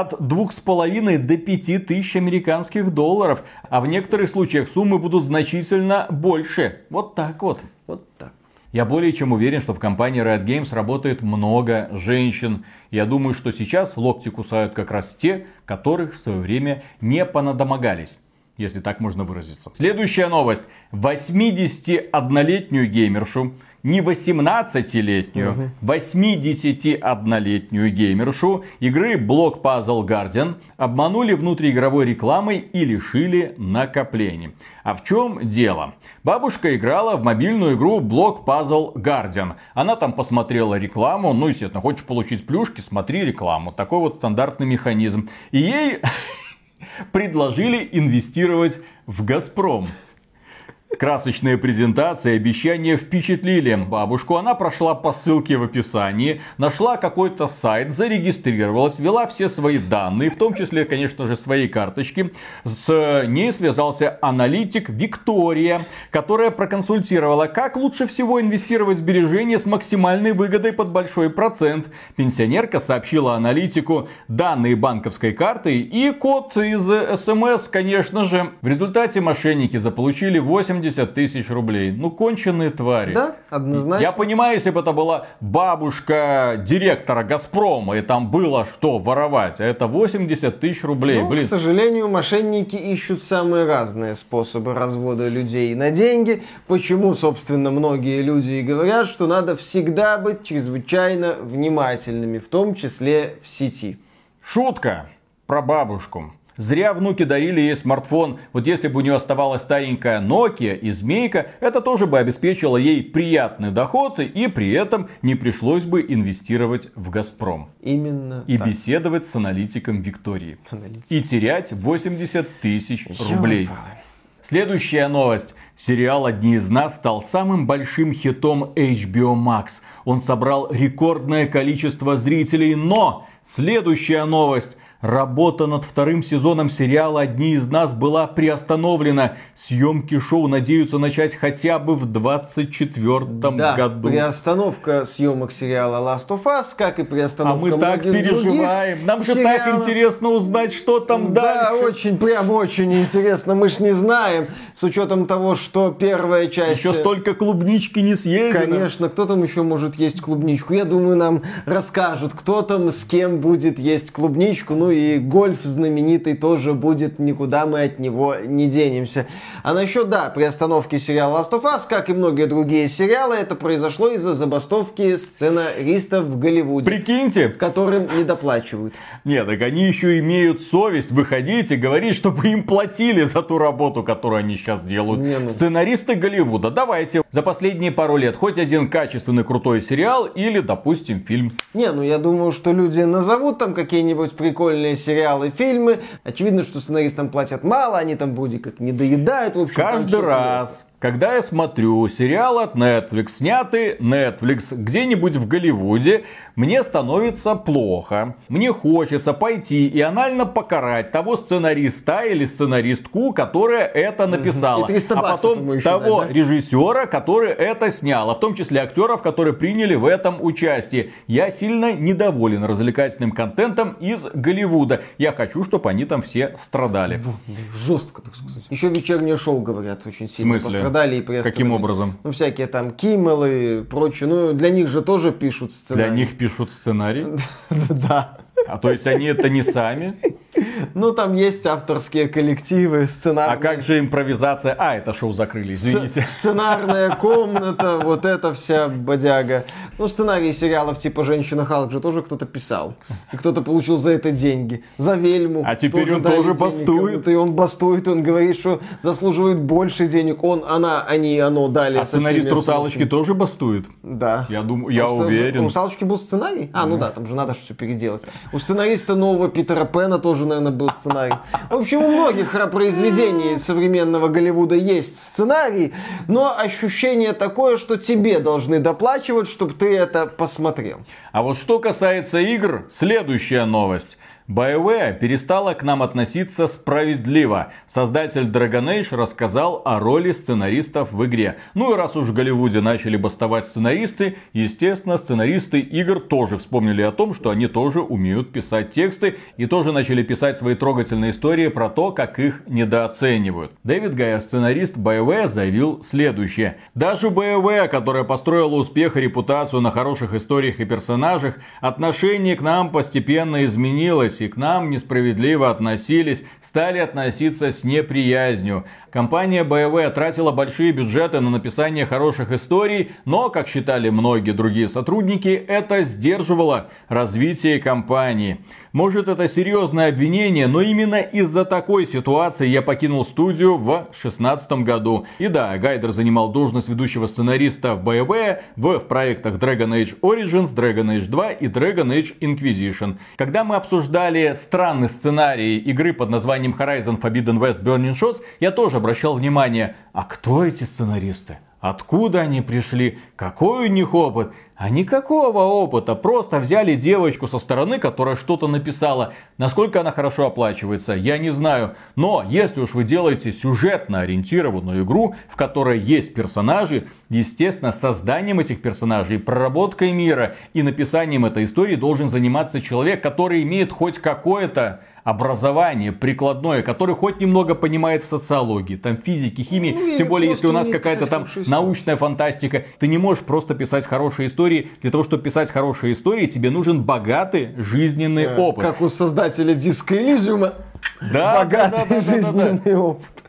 от 2,5 до 5 тысяч американских долларов. А в некоторых случаях суммы будут значительно больше. Вот так вот. Вот так. Я более чем уверен, что в компании Riot Games работает много женщин. Я думаю, что сейчас локти кусают как раз те, которых в свое время не понадомогались. Если так можно выразиться. Следующая новость. 81-летнюю геймершу не 18-летнюю, 81-летнюю геймершу игры Block Puzzle Guardian обманули внутриигровой рекламой и лишили накоплений. А в чем дело? Бабушка играла в мобильную игру Block Puzzle Guardian. Она там посмотрела рекламу, ну, естественно, хочешь получить плюшки, смотри рекламу. Такой вот стандартный механизм. И ей предложили инвестировать в Газпром. Красочные презентации и обещания впечатлили бабушку. Она прошла по ссылке в описании, нашла какой-то сайт, зарегистрировалась, ввела все свои данные, в том числе, конечно же, свои карточки. С ней связался аналитик Виктория, которая проконсультировала, как лучше всего инвестировать в сбережения с максимальной выгодой под большой процент. Пенсионерка сообщила аналитику данные банковской карты и код из СМС, конечно же. В результате мошенники заполучили 80 70 тысяч рублей. Ну, конченые твари. Да, однозначно. Я понимаю, если бы это была бабушка директора Газпрома, и там было что воровать, а это 80 тысяч рублей. Ну, Блин. к сожалению, мошенники ищут самые разные способы развода людей на деньги. Почему, собственно, многие люди и говорят, что надо всегда быть чрезвычайно внимательными, в том числе в сети. Шутка про бабушку. Зря внуки дарили ей смартфон. Вот если бы у нее оставалась старенькая Nokia и Змейка, это тоже бы обеспечило ей приятный доход и при этом не пришлось бы инвестировать в Газпром. Именно И так. беседовать с аналитиком Виктории. Аналитик. И терять 80 тысяч рублей. Следующая новость. Сериал «Одни из нас» стал самым большим хитом HBO Max. Он собрал рекордное количество зрителей, но следующая новость. Работа над вторым сезоном сериала «Одни из нас» была приостановлена. Съемки шоу надеются начать хотя бы в 24 да, году. приостановка съемок сериала Last of Us, как и приостановка А мы так переживаем. Нам же сериалов. так интересно узнать, что там да, дальше. Да, очень, прям очень интересно. Мы ж не знаем, с учетом того, что первая часть... Еще столько клубнички не съездено. Конечно, кто там еще может есть клубничку? Я думаю, нам расскажут, кто там с кем будет есть клубничку. Ну и гольф знаменитый тоже будет, никуда мы от него не денемся. А насчет, да, приостановки сериала Last of Us, как и многие другие сериалы, это произошло из-за забастовки сценаристов в Голливуде. Прикиньте. Которым не доплачивают. Нет, так они еще имеют совесть выходить и говорить, чтобы им платили за ту работу, которую они сейчас делают. Не, ну... Сценаристы Голливуда, давайте за последние пару лет хоть один качественный крутой сериал или, допустим, фильм. Не, ну я думаю, что люди назовут там какие-нибудь прикольные прикольные сериалы, фильмы. Очевидно, что сценаристам платят мало, они там вроде как не доедают. В общем, Каждый раз когда я смотрю сериал от Netflix, снятый Netflix где-нибудь в Голливуде, мне становится плохо. Мне хочется пойти и анально покарать того сценариста или сценаристку, которая это написала. а потом того дать, да? режиссера, который это снял. А в том числе актеров, которые приняли в этом участие. Я сильно недоволен развлекательным контентом из Голливуда. Я хочу, чтобы они там все страдали. Жестко, так сказать. Еще вечернее шоу, говорят, очень сильно в смысле? страдали и. Каким образом? Ну, всякие там Киммелы и прочее. Ну, для них же тоже пишут сценарий. Для них пишут сценарий? Да. А то есть они это не сами? Ну, там есть авторские коллективы, сценарные. А как же импровизация? А, это шоу закрыли, извините. Сценарная комната, вот эта вся бодяга. Ну, сценарии сериалов типа «Женщина Халк» же тоже кто-то писал. И кто-то получил за это деньги. За Вельму. А теперь он тоже бастует. И он бастует, он говорит, что заслуживает больше денег. Он, она, они, оно дали. А сценарист «Русалочки» тоже бастует? Да. Я думаю, я уверен. У «Русалочки» был сценарий? А, ну да, там же надо все переделать. У сценариста нового Питера Пэна тоже, наверное, был сценарий. В общем, у многих произведений современного Голливуда есть сценарий, но ощущение такое, что тебе должны доплачивать, чтобы ты это посмотрел. А вот что касается игр, следующая новость. BioWare перестала к нам относиться справедливо. Создатель Dragon Age рассказал о роли сценаристов в игре. Ну и раз уж в Голливуде начали бастовать сценаристы, естественно, сценаристы игр тоже вспомнили о том, что они тоже умеют писать тексты и тоже начали писать свои трогательные истории про то, как их недооценивают. Дэвид Гайя, сценарист BioWare, заявил следующее. Даже BioWare, которая построила успех и репутацию на хороших историях и персонажах, отношение к нам постепенно изменилось и к нам несправедливо относились, стали относиться с неприязнью. Компания BioWare тратила большие бюджеты на написание хороших историй, но, как считали многие другие сотрудники, это сдерживало развитие компании. Может это серьезное обвинение, но именно из-за такой ситуации я покинул студию в 2016 году. И да, Гайдер занимал должность ведущего сценариста в BioWare в проектах Dragon Age Origins, Dragon Age 2 и Dragon Age Inquisition. Когда мы обсуждали странный сценарий игры под названием Horizon Forbidden West Burning Shores, я тоже обращал внимание, а кто эти сценаристы? Откуда они пришли? Какой у них опыт? А никакого опыта. Просто взяли девочку со стороны, которая что-то написала. Насколько она хорошо оплачивается, я не знаю. Но если уж вы делаете сюжетно ориентированную игру, в которой есть персонажи, естественно, созданием этих персонажей, проработкой мира и написанием этой истории должен заниматься человек, который имеет хоть какое-то образование прикладное, который хоть немного понимает в социологии, там физике, химии, ну, тем более если у нас какая-то там научная фантастика, ты не можешь просто писать хорошие истории. Для того, чтобы писать хорошие истории, тебе нужен богатый жизненный да, опыт. Как у создателя диска Элизиума. Да, богатый да, да, да, жизненный да, да. опыт.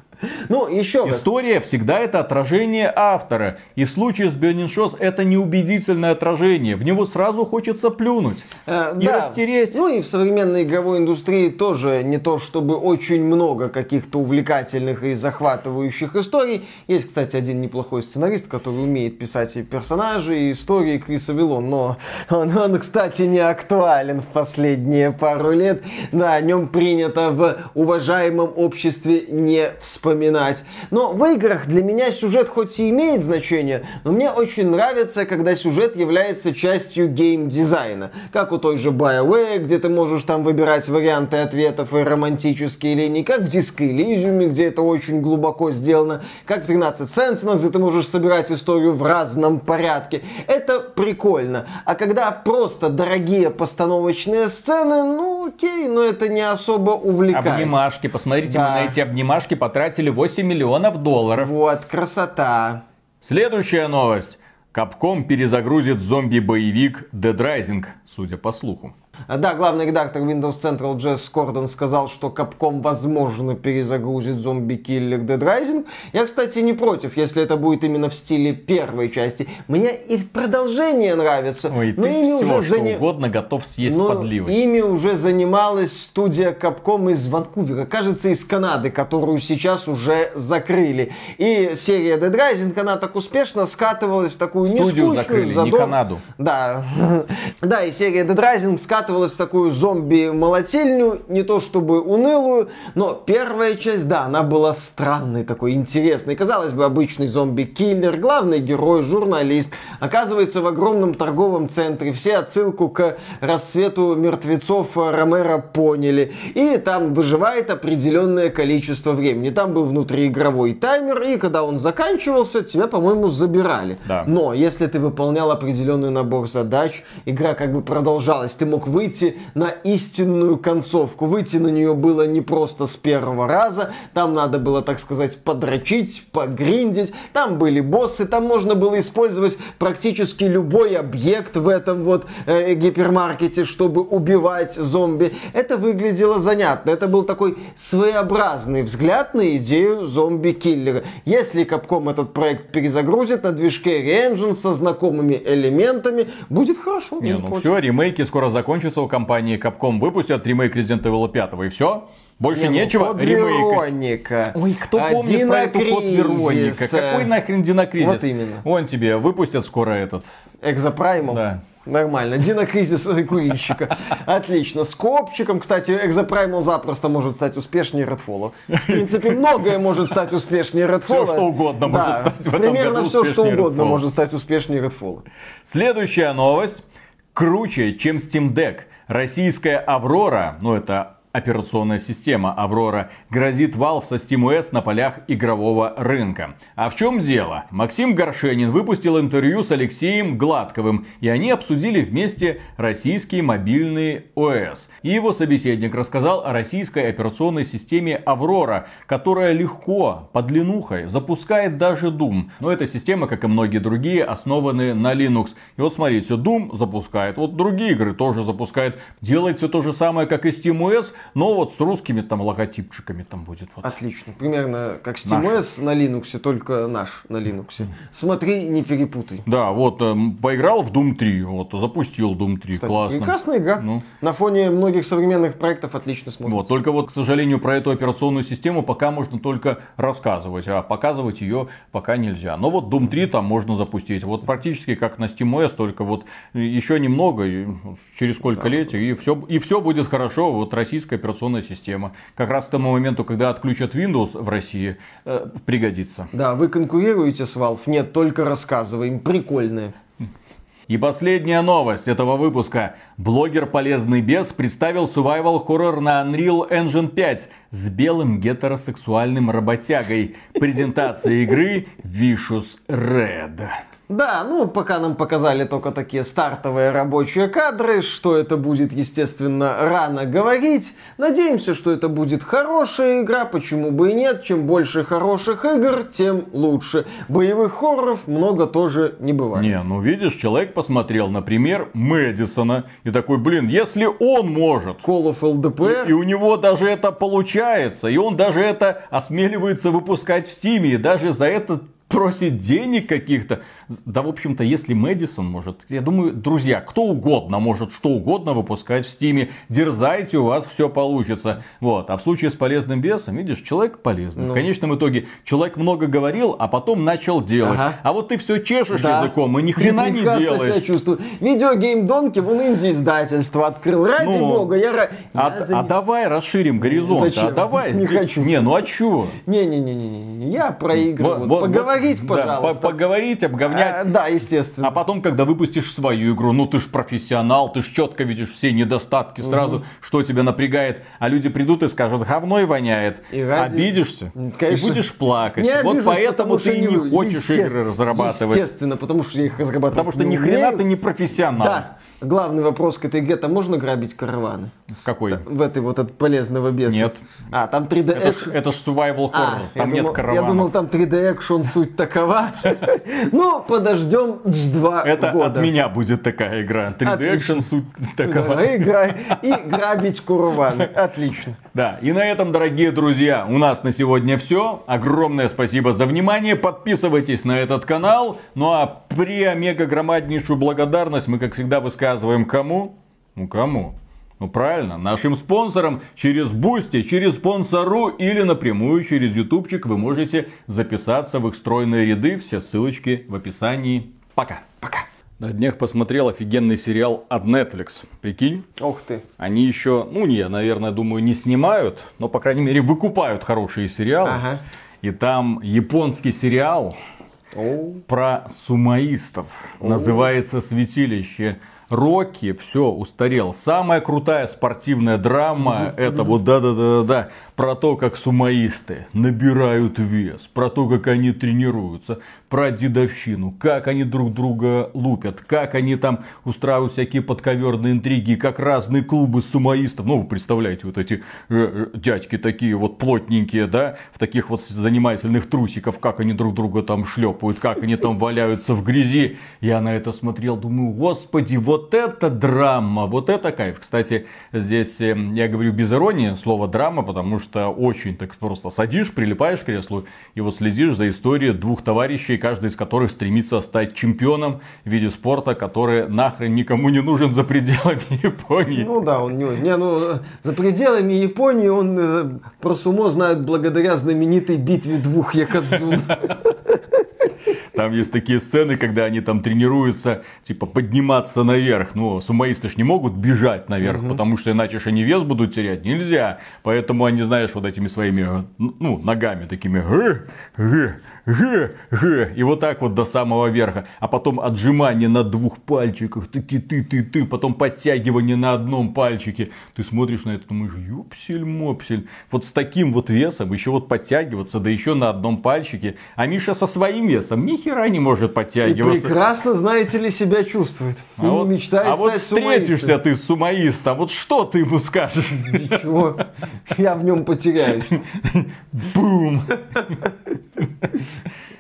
Ну, еще раз. История всегда это отражение автора. И в случае с Shows это неубедительное отражение. В него сразу хочется плюнуть э, и да. растереть. Ну и в современной игровой индустрии тоже не то чтобы очень много каких-то увлекательных и захватывающих историй. Есть, кстати, один неплохой сценарист, который умеет писать и персонажи, и истории Криса Виллон. Но он, он, кстати, не актуален в последние пару лет. Да, о нем принято в уважаемом обществе не вспоминать вспоминать. Но в играх для меня сюжет хоть и имеет значение, но мне очень нравится, когда сюжет является частью геймдизайна. Как у той же BioWare, где ты можешь там выбирать варианты ответов и романтические линии, как в Disco Elysium, где это очень глубоко сделано, как в 13 Sentinels, где ты можешь собирать историю в разном порядке. Это прикольно. А когда просто дорогие постановочные сцены, ну окей, но это не особо увлекает. Обнимашки, посмотрите, да. мы на эти обнимашки потратили потратили 8 миллионов долларов. Вот, красота. Следующая новость. Капком перезагрузит зомби-боевик Dead Rising, судя по слуху. А, да, главный редактор Windows Central Джесс Кордон сказал, что Capcom возможно перезагрузит зомби-киллер Dead Rising. Я, кстати, не против, если это будет именно в стиле первой части. Мне и продолжение нравится. Ой, но ты ими все, уже что зани... угодно готов съесть но подливы. Ими уже занималась студия Capcom из Ванкувера, кажется, из Канады, которую сейчас уже закрыли. И серия Dead Rising, она так успешно скатывалась в такую Студию закрыли, задор... не Канаду. Да. да, и серия Dead Rising скатывалась скатывалась в такую зомби-молотильню, не то чтобы унылую, но первая часть, да, она была странной, такой интересной. Казалось бы, обычный зомби-киллер, главный герой, журналист, оказывается в огромном торговом центре. Все отсылку к рассвету мертвецов Ромеро поняли. И там выживает определенное количество времени. Там был внутриигровой таймер, и когда он заканчивался, тебя, по-моему, забирали. Да. Но если ты выполнял определенный набор задач, игра как бы продолжалась. Ты мог выйти на истинную концовку. Выйти на нее было не просто с первого раза, там надо было, так сказать, подрочить, погриндить, там были боссы, там можно было использовать практически любой объект в этом вот э, гипермаркете, чтобы убивать зомби. Это выглядело занятно, это был такой своеобразный взгляд на идею зомби-киллера. Если Capcom этот проект перезагрузит на движке Re-Engine со знакомыми элементами, будет хорошо. Не, ну все, ремейки скоро закончатся у компании Capcom. Выпустят ремейк Resident Evil 5 и все. Больше Не, ну, нечего Код. Вероника. Ой, кто помнит про эту код. Вероника? Какой нахрен Динокризис? Вот именно. Вон тебе, выпустят скоро этот. Экзопраймал? Да. Нормально. Динокризис курильщика. Отлично. С копчиком, кстати, Экзопраймал запросто может стать успешнее Redfall. В принципе, многое может стать успешнее Redfall. Всё, что угодно может стать в этом Примерно все, что угодно Redfall. может стать успешнее Redfall. Следующая новость. Круче, чем Steam Deck. Российская Аврора, ну это операционная система Аврора, грозит Valve со SteamOS на полях игрового рынка. А в чем дело? Максим Горшенин выпустил интервью с Алексеем Гладковым, и они обсудили вместе российские мобильные ОС. И его собеседник рассказал о российской операционной системе Аврора, которая легко, под длинухой, запускает даже Doom. Но эта система, как и многие другие, основаны на Linux. И вот смотрите, Doom запускает, вот другие игры тоже запускает. Делает все то же самое, как и SteamOS, но вот с русскими там логотипчиками там будет. Вот. Отлично. Примерно как SteamOS на Linux, только наш на Linux. Смотри, не перепутай. Да, вот эм, поиграл в Doom 3, вот запустил Doom 3, Кстати, классно. прекрасная игра. Ну. На фоне многих современных проектов отлично смотрится. Вот, только вот, к сожалению, про эту операционную систему пока можно только рассказывать, а показывать ее пока нельзя. Но вот Doom 3 там можно запустить. Вот практически как на SteamOS, только вот еще немного, через сколько лет, и все, и все будет хорошо. Вот российская операционная система. Как раз к тому моменту, когда отключат Windows в России, э, пригодится. Да, вы конкурируете с Valve? Нет, только рассказываем. Прикольные. И последняя новость этого выпуска. Блогер Полезный Бес представил survival horror на Unreal Engine 5 с белым гетеросексуальным работягой. Презентация игры Vicious Red. Да, ну пока нам показали только такие стартовые рабочие кадры, что это будет, естественно, рано говорить. Надеемся, что это будет хорошая игра, почему бы и нет. Чем больше хороших игр, тем лучше. Боевых хорроров много тоже не бывает. Не, ну видишь, человек посмотрел, например, Мэдисона и такой, блин, если он может, Call of LDPR. И у него даже это получается. И он даже это осмеливается выпускать в Стиме. И даже за это просит денег каких-то. Да, в общем-то, если Мэдисон может, я думаю, друзья, кто угодно может что угодно выпускать в Стиме. Дерзайте, у вас все получится. Вот. А в случае с полезным бесом, видишь, человек полезный. Ну. В конечном итоге человек много говорил, а потом начал делать. Ага. А вот ты все чешешь Да. языком и ни хрена не прекрасно себя делаешь. чувствую. Видеогейм Донки вон инди издательство открыл. Ради Ну, бога, я... А, я за- а давай расширим горизонт. Зачем? А давай. Не хочу. Не, ну а чё? Не-не-не-не, я про игры. Вот- вот. Поговорить, вот, да, пожалуйста. по- поговорить, обговнять. А, да, естественно. А потом, когда выпустишь свою игру, ну ты ж профессионал, ты ж четко видишь все недостатки сразу, что тебя напрягает. А люди придут и скажут, говной воняет. И ради- Обидишься Конечно. и будешь плакать. Не вот обижусь, поэтому ты и не вы- хочешь есте- игры разрабатывать. Естественно, потому что я их разрабатывать Потому что не ни хрена ты не профессионал. Да. Главный вопрос к этой игре, там можно грабить караваны? В какой? В этой вот от полезного беса. Нет. А, там 3D Это ж, это ж survival horror, А, там нет думал, караванов. Я думал, там 3D экшен суть такова. Ну, подождем два Это года. от меня будет такая игра. 3D Отлично. экшен суть такова. И грабить караваны. Отлично. Да, и на этом, дорогие друзья, у нас на сегодня все. Огромное спасибо за внимание. Подписывайтесь на этот канал. Ну а при омега громаднейшую благодарность мы, как всегда, высказываем кому? Ну кому? Ну правильно, нашим спонсорам через Boosty, через спонсорку или напрямую через ютубчик вы можете записаться в их стройные ряды. Все ссылочки в описании. Пока. Пока. На днях посмотрел офигенный сериал от Netflix. Прикинь? Ух ты. Они еще, ну не, наверное, думаю, не снимают, но, по крайней мере, выкупают хорошие сериалы. Ага. И там японский сериал Оу. про сумоистов. Называется «Святилище». Рокки, все, устарел. Самая крутая спортивная драма, это вот да-да-да-да. Про то, как сумаисты набирают вес, про то, как они тренируются, про дедовщину, как они друг друга лупят, как они там устраивают всякие подковерные интриги, как разные клубы сумаистов. Ну, вы представляете, вот эти э, э, дядьки такие вот плотненькие, да, в таких вот занимательных трусиков, как они друг друга там шлепают, как они там валяются в грязи. Я на это смотрел, думаю, господи, вот это драма, вот это кайф. Кстати, здесь э, я говорю без иронии слово драма, потому что очень так просто садишь, прилипаешь к креслу и вот следишь за историей двух товарищей, каждый из которых стремится стать чемпионом в виде спорта, который нахрен никому не нужен за пределами Японии. Ну да, он не, не ну за пределами Японии он э, про сумо знает благодаря знаменитой битве двух якадзун. Там есть такие сцены, когда они там тренируются, типа, подниматься наверх. Ну, сумоисты ж не могут бежать наверх, угу. потому что иначе ж они вес будут терять. Нельзя. Поэтому они, знаешь, вот этими своими, ну, ногами такими, г, г, и вот так вот до самого верха. А потом отжимание на двух пальчиках, таки ты, ты, ты, потом подтягивание на одном пальчике. Ты смотришь на это, думаешь, ёпсель-мопсель. Вот с таким вот весом еще вот подтягиваться, да еще на одном пальчике. А Миша со своим весом ни хера не может подтягиваться. И прекрасно, знаете ли, себя чувствует. А и вот, мечтает а вот встретишься ты с сумаистом, вот что ты ему скажешь? Ничего, я в нем потеряюсь. Бум!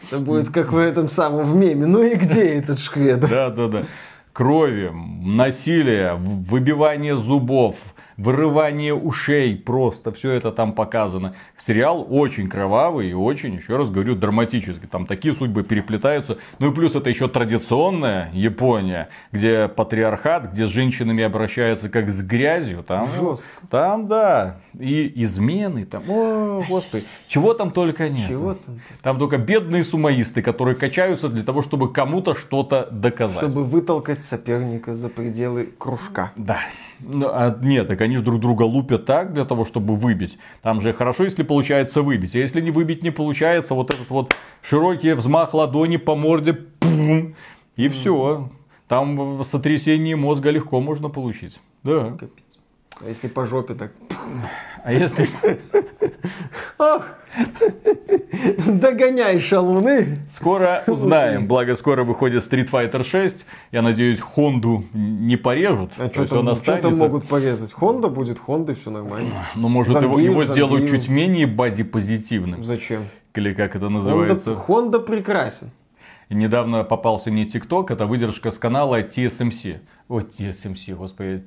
Это будет как в этом самом в меме. Ну и где этот шкредов? Да, да, да. Крови, насилие, выбивание зубов, вырывание ушей, просто все это там показано. Сериал очень кровавый и очень, еще раз говорю, драматический. Там такие судьбы переплетаются. Ну и плюс это еще традиционная Япония, где патриархат, где с женщинами обращаются как с грязью. Там, Жестко. там да, и измены, там, о, господи, чего там только нет. Чего там? Там только бедные сумаисты, которые качаются для того, чтобы кому-то что-то доказать. Чтобы вытолкать соперника за пределы кружка. Да. Ну, а, нет, так они же друг друга лупят так для того, чтобы выбить. Там же хорошо, если получается выбить. А если не выбить не получается, вот этот вот широкий взмах ладони по морде, пум, и все. Там сотрясение мозга легко можно получить. Да. А если по жопе так? А если... Догоняй шалуны. Скоро узнаем. Благо, скоро выходит Street Fighter 6. Я надеюсь, Хонду не порежут. А что там, что там могут порезать? Хонда будет Хонда, все нормально. Ну, может, Зангиев, его, его сделают чуть менее боди-позитивным. Зачем? Или как это называется? Хонда прекрасен. Недавно попался мне ТикТок, это выдержка с канала TSMC. О, TSMC, господи.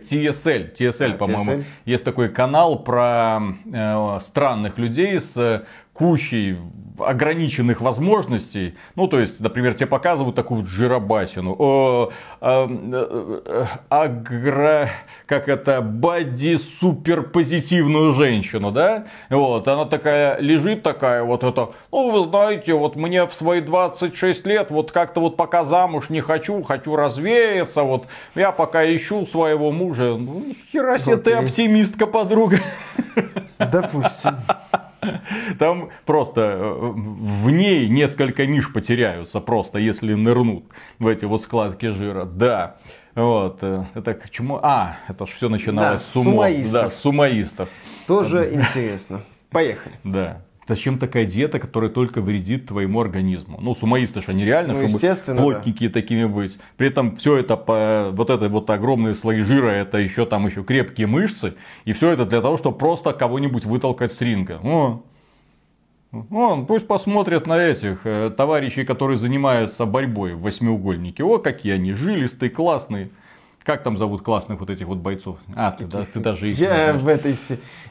TSL, TSL, по-моему. Есть такой канал про э, странных людей с кучей ограниченных возможностей. Ну, то есть, например, тебе показывают такую жиробасину. О, а, э, агро... Как это? Бади супер позитивную женщину, да? Вот, она такая лежит такая вот это. Ну, вы знаете, вот мне в свои 26 лет вот как-то вот пока замуж не хочу, хочу развеяться, вот я пока ищу своего мужа. Ну, хера себе ты оптимистка, подруга. Допустим. Там просто э, в ней несколько ниш потеряются просто, если нырнут в эти вот складки жира. Да. Вот, э, это к чему? А, это же все начиналось да, с сумо. Сумаистов. Да, сумаистов. Тоже интересно. Поехали. Да. Зачем такая диета, которая только вредит твоему организму? Ну, сумаисты же они реально, ну, чтобы плотненькие да. такими быть. При этом все это, по, вот это вот огромные слои жира, это еще там еще крепкие мышцы. И все это для того, чтобы просто кого-нибудь вытолкать с ринга. Ну, Вон, пусть посмотрят на этих э, товарищей, которые занимаются борьбой в восьмиугольнике. О, какие они жилистые, классные. Как там зовут классных вот этих вот бойцов? А, ты, да, ты даже их Я в этой...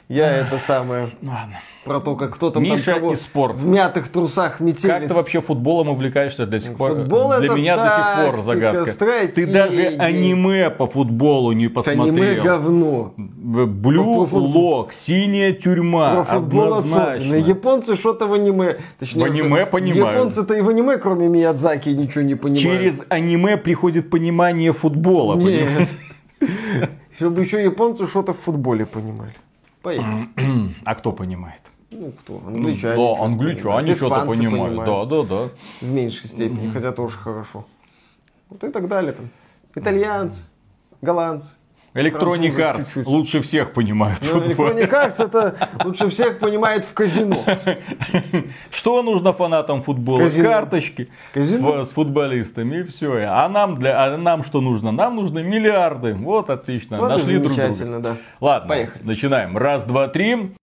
Я это самое... Ладно про то, как кто там, Миша там кого и спорт. в мятых трусах метели. Как ты вообще футболом увлекаешься до сих пор? Футбол Для меня до сих пор загадка. Стратегии. Ты даже аниме по футболу не посмотрел. Аниме говно. Блю лок, синяя тюрьма. Про футбол особенно. Японцы что-то в аниме. Точнее, в аниме понимают. Японцы-то и в аниме, кроме Миядзаки, ничего не понимают. Через аниме приходит понимание футбола. Нет. Чтобы еще японцы что-то в футболе понимали. Поехали. А кто понимает? Ну, кто? Англичане. Да, англичане что-то понимают. понимают. Да, да, да. В меньшей степени, хотя тоже хорошо. Вот и так далее там. Итальянцы, голландцы. Electronic Arts лучше всех понимают Ну. Electronic Arts это лучше всех понимает в казино. Что нужно фанатам футбола? Казино. Карточки Казино. С, с футболистами и все. А нам для, а нам что нужно? Нам нужны миллиарды. Вот отлично. Вот Нашли друг друга. да. Ладно, Поехали. начинаем. Раз, два, три.